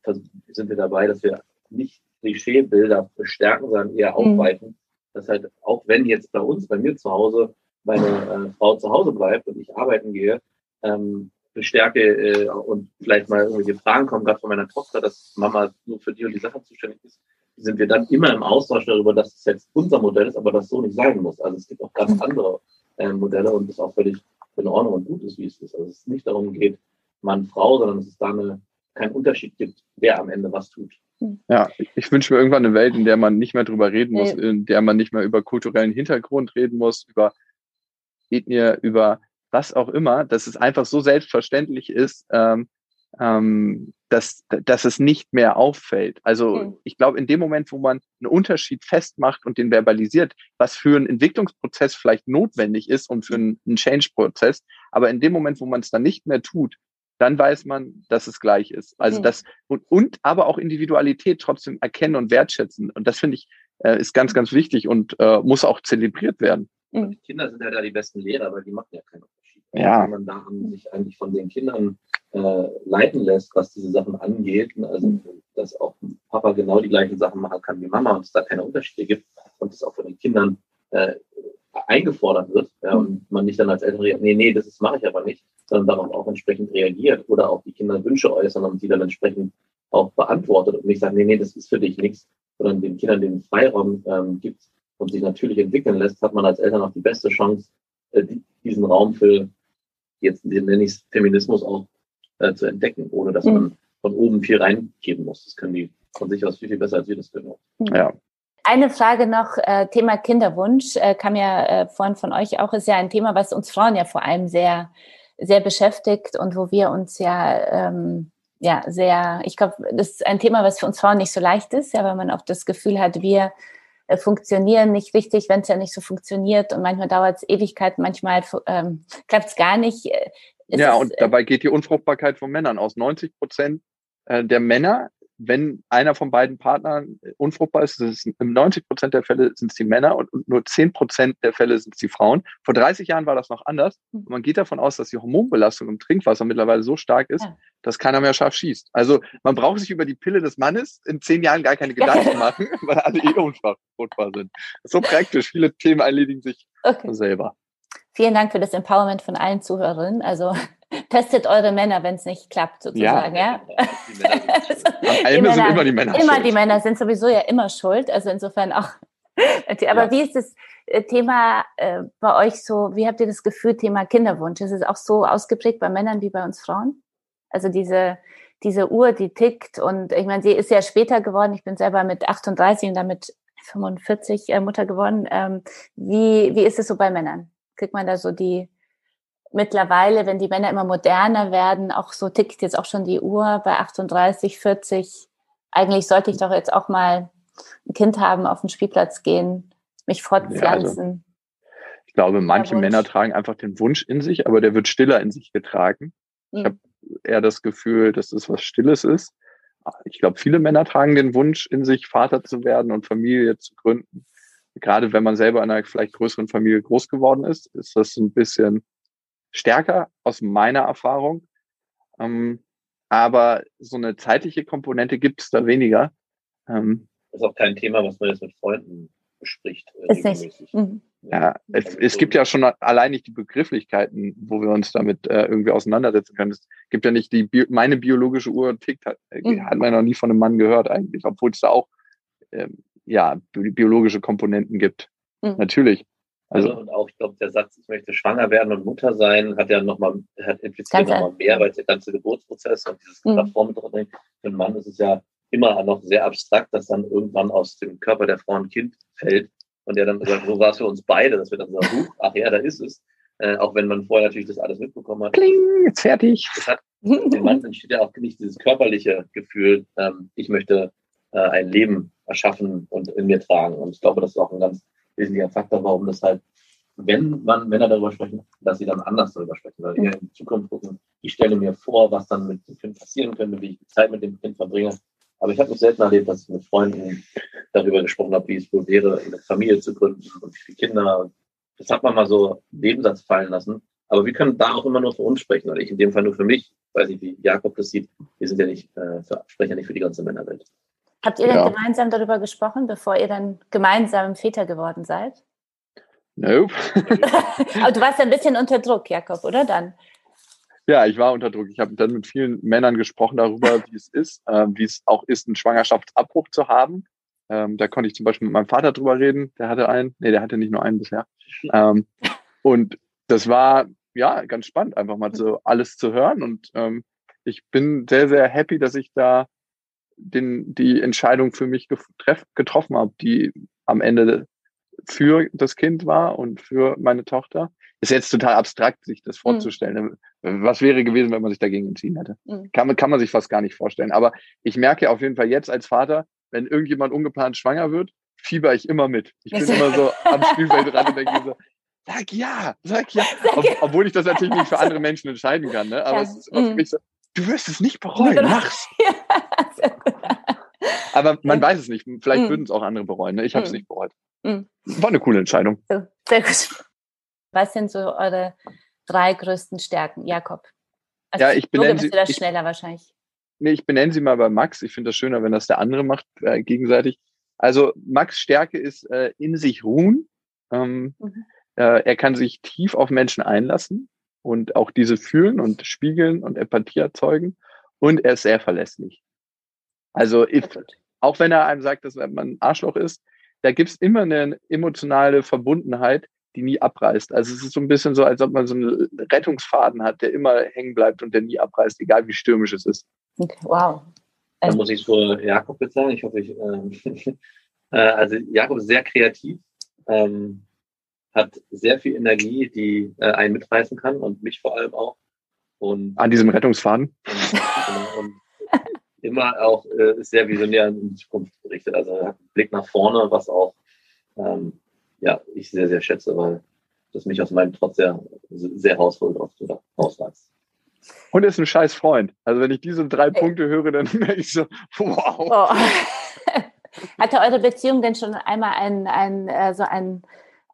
sind wir dabei, dass wir nicht Klischeebilder bestärken, sondern eher aufweiten. Mhm. Das halt, auch wenn jetzt bei uns, bei mir zu Hause, meine äh, Frau zu Hause bleibt und ich arbeiten gehe, ähm, bestärke äh, und vielleicht mal irgendwelche Fragen kommen, gerade von meiner Tochter, dass Mama nur für die und die Sache zuständig ist, sind wir dann immer im Austausch darüber, dass es jetzt unser Modell ist, aber das so nicht sein muss. Also es gibt auch ganz mhm. andere äh, Modelle und das auch völlig in Ordnung und gut ist, wie es ist. Also es nicht darum geht, Mann, Frau, sondern dass es da eine, keinen Unterschied gibt, wer am Ende was tut. Ja, ich, ich wünsche mir irgendwann eine Welt, in der man nicht mehr drüber reden muss, in der man nicht mehr über kulturellen Hintergrund reden muss, über Ethnie, über was auch immer, dass es einfach so selbstverständlich ist, ähm, ähm, dass, dass es nicht mehr auffällt. Also mhm. ich glaube, in dem Moment, wo man einen Unterschied festmacht und den verbalisiert, was für einen Entwicklungsprozess vielleicht notwendig ist und für einen, einen Change-Prozess, aber in dem Moment, wo man es dann nicht mehr tut, dann weiß man, dass es gleich ist. Also mhm. das und, und aber auch Individualität trotzdem erkennen und wertschätzen. Und das finde ich äh, ist ganz, ganz wichtig und äh, muss auch zelebriert werden. Mhm. Die Kinder sind ja da die besten Lehrer, weil die machen ja Unterschied. Ja. Wenn man da sich eigentlich von den Kindern äh, leiten lässt, was diese Sachen angeht, also mhm. dass auch Papa genau die gleichen Sachen machen kann wie Mama und es da keine Unterschiede gibt und es auch von den Kindern äh, eingefordert wird ja, und man nicht dann als Eltern reagiert, nee, nee, das mache ich aber nicht, sondern darauf auch entsprechend reagiert oder auch die Kinder Wünsche äußern und die dann entsprechend auch beantwortet und nicht sagt, nee, nee, das ist für dich nichts, sondern den Kindern den Freiraum ähm, gibt und sich natürlich entwickeln lässt, hat man als Eltern auch die beste Chance, äh, diesen Raum für, jetzt nenne ich es Feminismus auch äh, zu entdecken, ohne dass mhm. man von oben viel reingeben muss. Das können die von sich aus viel, viel besser, als wir das können. Ja. Eine Frage noch, äh, Thema Kinderwunsch, äh, kam ja äh, vorhin von euch auch, ist ja ein Thema, was uns Frauen ja vor allem sehr, sehr beschäftigt und wo wir uns ja, ähm, ja, sehr, ich glaube, das ist ein Thema, was für uns Frauen nicht so leicht ist, ja, weil man auch das Gefühl hat, wir äh, funktionieren nicht richtig, wenn es ja nicht so funktioniert und manchmal dauert es Ewigkeit, manchmal ähm, klappt es gar nicht. Äh, ja, und dabei geht die Unfruchtbarkeit von Männern aus. 90 Prozent der Männer wenn einer von beiden Partnern unfruchtbar ist, ist in 90 Prozent der Fälle sind es die Männer und, nur 10 Prozent der Fälle sind es die Frauen. Vor 30 Jahren war das noch anders. Und hm. man geht davon aus, dass die Hormonbelastung im Trinkwasser mittlerweile so stark ist, ja. dass keiner mehr scharf schießt. Also man braucht sich über die Pille des Mannes in zehn Jahren gar keine Gedanken [LAUGHS] machen, weil alle eh unfruchtbar sind. so praktisch. Viele Themen erledigen sich okay. selber. Vielen Dank für das Empowerment von allen Zuhörerinnen. Also testet eure Männer, wenn es nicht klappt, sozusagen. Ja. ja. [LAUGHS] Am Ende sind immer die Männer Immer schuld. die Männer sind sowieso ja immer schuld. Also insofern auch. [LAUGHS] Aber ja. wie ist das äh, Thema äh, bei euch so? Wie habt ihr das Gefühl, Thema Kinderwunsch? Ist es auch so ausgeprägt bei Männern wie bei uns Frauen? Also diese, diese Uhr, die tickt und ich meine, sie ist ja später geworden. Ich bin selber mit 38 und damit 45 äh, Mutter geworden. Ähm, wie, wie ist es so bei Männern? Kriegt man da so die, mittlerweile, wenn die Männer immer moderner werden, auch so tickt jetzt auch schon die Uhr bei 38, 40. Eigentlich sollte ich doch jetzt auch mal ein Kind haben, auf den Spielplatz gehen, mich fortpflanzen. Ja, also, ich glaube, manche Männer tragen einfach den Wunsch in sich, aber der wird stiller in sich getragen. Mhm. Ich habe eher das Gefühl, dass es was Stilles ist. Ich glaube, viele Männer tragen den Wunsch in sich, Vater zu werden und Familie zu gründen. Gerade wenn man selber in einer vielleicht größeren Familie groß geworden ist, ist das ein bisschen stärker aus meiner Erfahrung. Ähm, aber so eine zeitliche Komponente gibt es da weniger. Ähm, das ist auch kein Thema, was man jetzt mit Freunden bespricht. Äh, ist nicht. Mhm. Ja, es, es gibt ja schon allein nicht die Begrifflichkeiten, wo wir uns damit äh, irgendwie auseinandersetzen können. Es gibt ja nicht die Bio meine biologische Uhr tickt, hat, äh, mhm. hat man noch nie von einem Mann gehört eigentlich, obwohl es da auch ähm, ja biologische Komponenten gibt. Mhm. Natürlich. Also, also und auch, ich glaube, der Satz, ich möchte schwanger werden und Mutter sein, hat ja nochmal, hat impliziert nochmal mehr, weil der ganze Geburtsprozess und dieses mhm. Plattform drin, für einen Mann ist es ja immer noch sehr abstrakt, dass dann irgendwann aus dem Körper der Frau ein Kind fällt und der dann sagt, so war es für uns beide, dass wir dann sagen, ach ja, da ist es. Äh, auch wenn man vorher natürlich das alles mitbekommen hat. Kling, jetzt fertig. Das hat, dem Mann entsteht ja auch nicht dieses körperliche Gefühl, ähm, ich möchte äh, ein Leben erschaffen und in mir tragen. Und ich glaube, das ist auch ein ganz wesentlicher Faktor, warum das halt, wenn man Männer darüber sprechen, dass sie dann anders darüber sprechen, weil eher in die Zukunft gucken, ich stelle mir vor, was dann mit dem Kind passieren könnte, wie ich Zeit mit dem Kind verbringe, Aber ich habe es selten erlebt, dass ich mit Freunden darüber gesprochen habe, wie es wohl wäre, eine Familie zu gründen und wie viele Kinder. Das hat man mal so Nebensatz fallen lassen. Aber wir können da auch immer nur für uns sprechen, oder ich in dem Fall nur für mich. Ich weiß nicht, wie Jakob das sieht. Wir sind ja nicht, äh, für, sprechen ja nicht für die ganze Männerwelt. Habt ihr ja. denn gemeinsam darüber gesprochen, bevor ihr dann gemeinsam Väter geworden seid? Nope. [LAUGHS] Aber du warst ja ein bisschen unter Druck, Jakob, oder dann? Ja, ich war unter Druck. Ich habe dann mit vielen Männern gesprochen darüber, wie es ist, äh, wie es auch ist, einen Schwangerschaftsabbruch zu haben. Ähm, da konnte ich zum Beispiel mit meinem Vater drüber reden. Der hatte einen. Nee, der hatte nicht nur einen bisher. Ähm, und das war ja ganz spannend, einfach mal so alles zu hören. Und ähm, ich bin sehr, sehr happy, dass ich da den, die Entscheidung für mich getroffen habe, die am Ende für das Kind war und für meine Tochter. Ist jetzt total abstrakt, sich das mhm. vorzustellen. Mhm. Was wäre gewesen, wenn man sich dagegen entschieden hätte? Mhm. Kann, kann man sich fast gar nicht vorstellen. Aber ich merke auf jeden Fall jetzt als Vater, wenn irgendjemand ungeplant schwanger wird, fieber ich immer mit. Ich bin immer so [LAUGHS] am Spielfeldrand und denke so, sag ja, sag ja. [LAUGHS] Ob, obwohl ich das natürlich nicht für andere Menschen entscheiden kann. Ne? Aber ja. es ist immer für mhm. mich so, du wirst es nicht [LAUGHS] bereuen, mach's. Ja, Aber man mhm. weiß es nicht. Vielleicht mhm. würden es auch andere bereuen. Ne? Ich habe es nicht bereut. War eine coole Entscheidung. Sehr gut. Was sind so eure drei größten Stärken, Jakob? Also ja, ich benenne sie. das schneller wahrscheinlich. Nee, ich benenne sie mal bei Max. Ich finde das schöner, wenn das der andere macht, äh, gegenseitig. Also Max Stärke ist äh, in sich ruhen. Ähm, mhm. äh, er kann sich tief auf Menschen einlassen und auch diese fühlen und spiegeln und Empathie erzeugen. Und er ist sehr verlässlich. Also if, auch wenn er einem sagt, dass man ein Arschloch ist, da gibt's immer eine emotionale Verbundenheit, die nie abreißt. Also es ist so ein bisschen so, als ob man so einen Rettungsfaden hat, der immer hängen bleibt und der nie abreißt, egal wie stürmisch es ist. Okay, wow. Dann muss ich es für Jakob jetzt sagen. Ich hoffe, ich, ähm, [LAUGHS] äh, also Jakob ist sehr kreativ, ähm, hat sehr viel Energie, die äh, einen mitreißen kann und mich vor allem auch. Und, An diesem Rettungsfaden? Und, [LAUGHS] genau, und immer auch äh, sehr visionär in die Zukunft gerichtet. Also hat einen Blick nach vorne, was auch ähm, ja, ich sehr, sehr schätze, weil das mich aus meinem Trotz sehr, sehr rausholt oder rausreißt. Und ist ein scheiß Freund. Also wenn ich diese drei Punkte höre, dann [LAUGHS] merke ich so, wow. Oh. [LAUGHS] Hatte eure Beziehung denn schon einmal ein, ein, äh, so ein,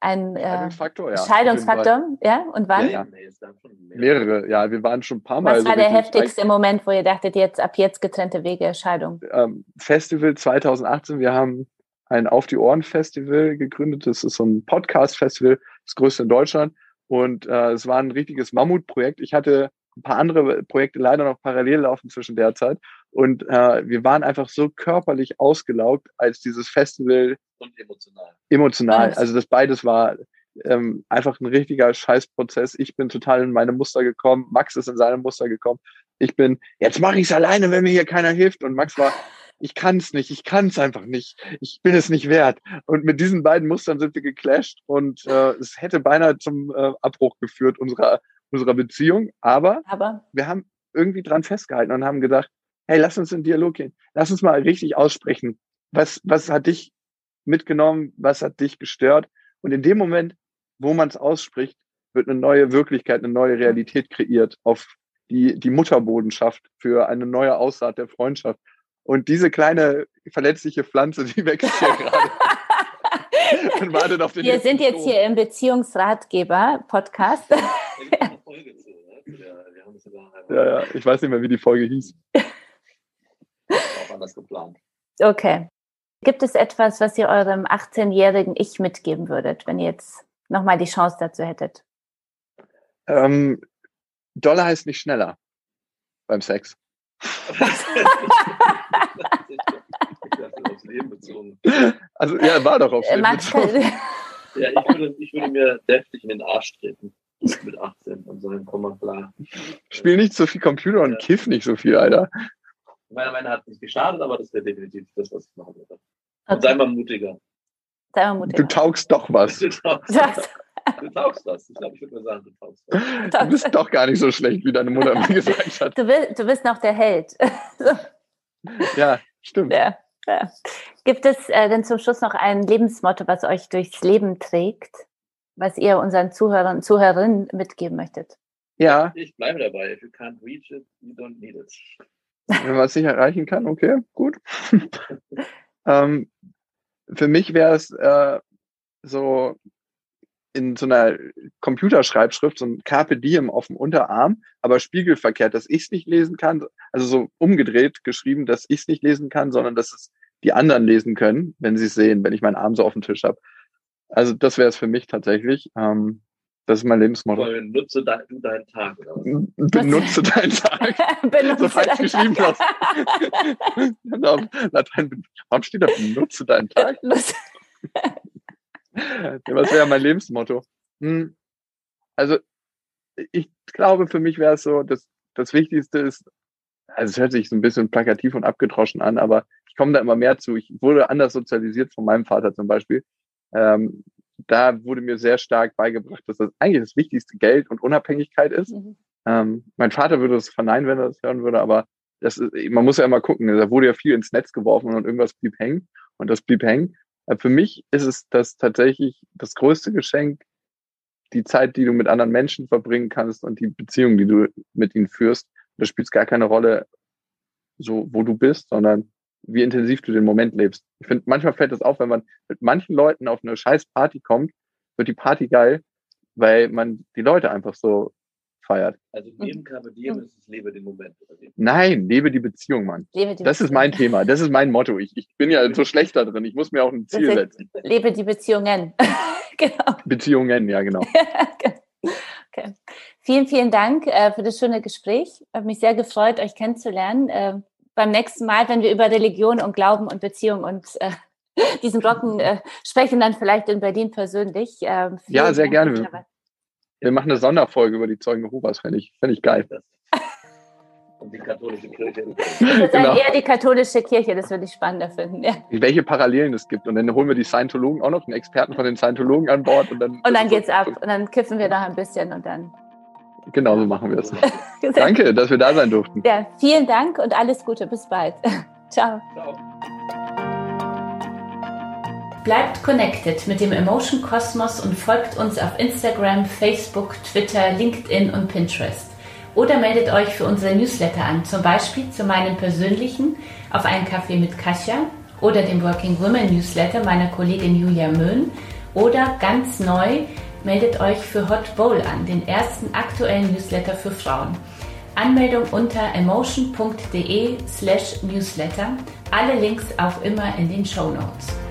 ein äh, Faktor, ja, Scheidungsfaktor? Ja, und wann? Ja, ja. Mehrere, ja, wir waren schon ein paar Mal. Was war der heftigste Moment, wo ihr dachtet, jetzt ab jetzt getrennte Wege, Scheidung? Ähm, Festival 2018, wir haben ein Auf die Ohren Festival gegründet. Das ist so ein Podcast-Festival, das größte in Deutschland. Und äh, es war ein richtiges Mammutprojekt. Ich hatte ein paar andere Projekte leider noch parallel laufen zwischen der Zeit. Und äh, wir waren einfach so körperlich ausgelaugt, als dieses Festival. Und emotional. Emotional. Also das beides war ähm, einfach ein richtiger Scheißprozess. Ich bin total in meine Muster gekommen. Max ist in seine Muster gekommen. Ich bin, jetzt mache ich es alleine, wenn mir hier keiner hilft. Und Max war, ich kann es nicht, ich kann es einfach nicht, ich bin es nicht wert. Und mit diesen beiden Mustern sind wir geclasht und äh, es hätte beinahe zum äh, Abbruch geführt unserer, unserer Beziehung. Aber, Aber wir haben irgendwie dran festgehalten und haben gedacht, hey, lass uns in Dialog gehen. Lass uns mal richtig aussprechen. Was, was hat dich mitgenommen? Was hat dich gestört? Und in dem Moment, wo man es ausspricht, wird eine neue Wirklichkeit, eine neue Realität kreiert auf die, die Mutterbodenschaft für eine neue Aussaat der Freundschaft. Und diese kleine verletzliche Pflanze, die wächst hier [LAUGHS] gerade. und wartet auf den Wir sind jetzt hier im Beziehungsratgeber-Podcast. ja, ja, ich weiß nicht mehr, wie die Folge hieß. [LAUGHS] Anders geplant. Okay. Gibt es etwas, was ihr eurem 18-jährigen Ich mitgeben würdet, wenn ihr jetzt nochmal die Chance dazu hättet? Ähm, Dollar heißt nicht schneller beim Sex. [LAUGHS] Also ja, war doch aufs Leben bezogen. [LAUGHS] Ja, ich würde, ich würde mir deftig in den Arsch treten mit 18 und sagen, komm mal klar. Spiel nicht so viel Computer und ja. kiff nicht so viel, Alter. Meiner Meinung nach hat nicht geschadet, aber das wäre definitiv das, was ich machen würde. Und okay. sei mal mutiger. Sei mal mutiger. Du taugst doch was. Du taugst, das. du taugst das. Ich glaube, ich würde mal sagen, du taugst das. Du bist doch gar nicht so schlecht, wie deine Mutter mir gesagt hat. Du bist, du bist noch der Held. [LAUGHS] ja, stimmt. Ja. Ja. Gibt es äh, denn zum Schluss noch ein Lebensmotto, was euch durchs Leben trägt, was ihr unseren Zuhörern und Zuhörerinnen mitgeben möchtet? Ja. Ich bleibe dabei. If you can't reach it, you don't need it. Wenn man es nicht erreichen kann, okay, gut. [LAUGHS] ähm, für mich wäre es äh, so in so einer Computerschreibschrift, so ein Carpe Diem auf dem Unterarm, aber spiegelverkehrt, dass ich es nicht lesen kann, also so umgedreht geschrieben, dass ich es nicht lesen kann, sondern dass es die anderen lesen können, wenn sie es sehen, wenn ich meinen Arm so auf dem Tisch habe. Also das wäre es für mich tatsächlich. Ähm, das ist mein Lebensmotto. Benutze de deinen Tag. Oder was? Benutze deinen Tag. [LAUGHS] Benutze so falsch geschrieben Tag. hast. Auf [LAUGHS] Latein, warum steht da benutze deinen Tag? [LAUGHS] Was wäre mein Lebensmotto? Hm, Also ich glaube, für mich wäre es so, dass das Wichtigste ist, also es hört sich so ein bisschen plakativ und abgedroschen an, aber ich komme da immer mehr zu. Ich wurde anders sozialisiert von meinem Vater zum Beispiel. Ähm, da wurde mir sehr stark beigebracht, dass das eigentlich das wichtigste Geld und Unabhängigkeit ist. Mhm. Ähm, mein Vater würde das verneinen, wenn er das hören würde, aber das ist, man muss ja immer gucken. Da wurde ja viel ins Netz geworfen und irgendwas blieb hängen und das blieb hängen. Äh, Für mich ist es das tatsächlich das größte Geschenk, die Zeit, die du mit anderen Menschen verbringen kannst und die Beziehung, die du mit ihnen führst. Da spielt es gar keine Rolle, so wo du bist, sondern wie intensiv du den Moment lebst. Ich finde, manchmal fällt es auf, wenn man mit manchen Leuten auf eine scheiß Party kommt, wird die Party geil, weil man die Leute einfach so feiert. Also neben Carpe Diem ist es lebe den Moment. Nein, lebe die Beziehung, Mann. Lebe die Das ist Beziehung. mein Thema, das ist mein Motto. Ich, ich bin ja so schlecht da drin. Ich muss mir auch ein Ziel Das setzen. Lebe die Beziehungen. [LAUGHS] genau. Beziehungen, ja, genau. [LAUGHS] okay. Vielen, vielen Dank äh, für das schöne Gespräch. Hat mich sehr gefreut, euch kennenzulernen. Äh, beim nächsten Mal, wenn wir über Religion und Glauben und Beziehung und äh, [LAUGHS] diesen Brocken äh, sprechen, dann vielleicht in Berlin persönlich. Ähm, Ja, sehr gerne. dabei- Wir machen eine Sonderfolge über die Zeugen Jehovas, fände ich, fände ich geil. Und die katholische Kirche. Ich würde sagen, Genau. eher die katholische Kirche, das würde ich spannender finden. Ja. Welche Parallelen es gibt. Und dann holen wir die Scientologen auch noch, einen Experten von den Scientologen an Bord. Und dann, Und dann geht's ab. Und dann kiffen wir noch ein bisschen und dann. Genau so machen wir es. [LAUGHS] Danke, dass wir da sein durften. Ja, vielen Dank und alles Gute. Bis bald. [LAUGHS] Ciao. Ciao. Bleibt connected mit dem Emotion Kosmos und folgt uns auf Instagram, Facebook, Twitter, LinkedIn und Pinterest. Oder meldet euch für unsere Newsletter an, zum Beispiel zu meinem persönlichen auf einen Kaffee mit Kasia oder dem Working Women Newsletter meiner Kollegin Julia Möhn oder ganz neu meldet euch für Hot Bowl an, den ersten aktuellen Newsletter für Frauen. Anmeldung unter emotion.de slash newsletter. Alle Links auch immer in den Show Notes.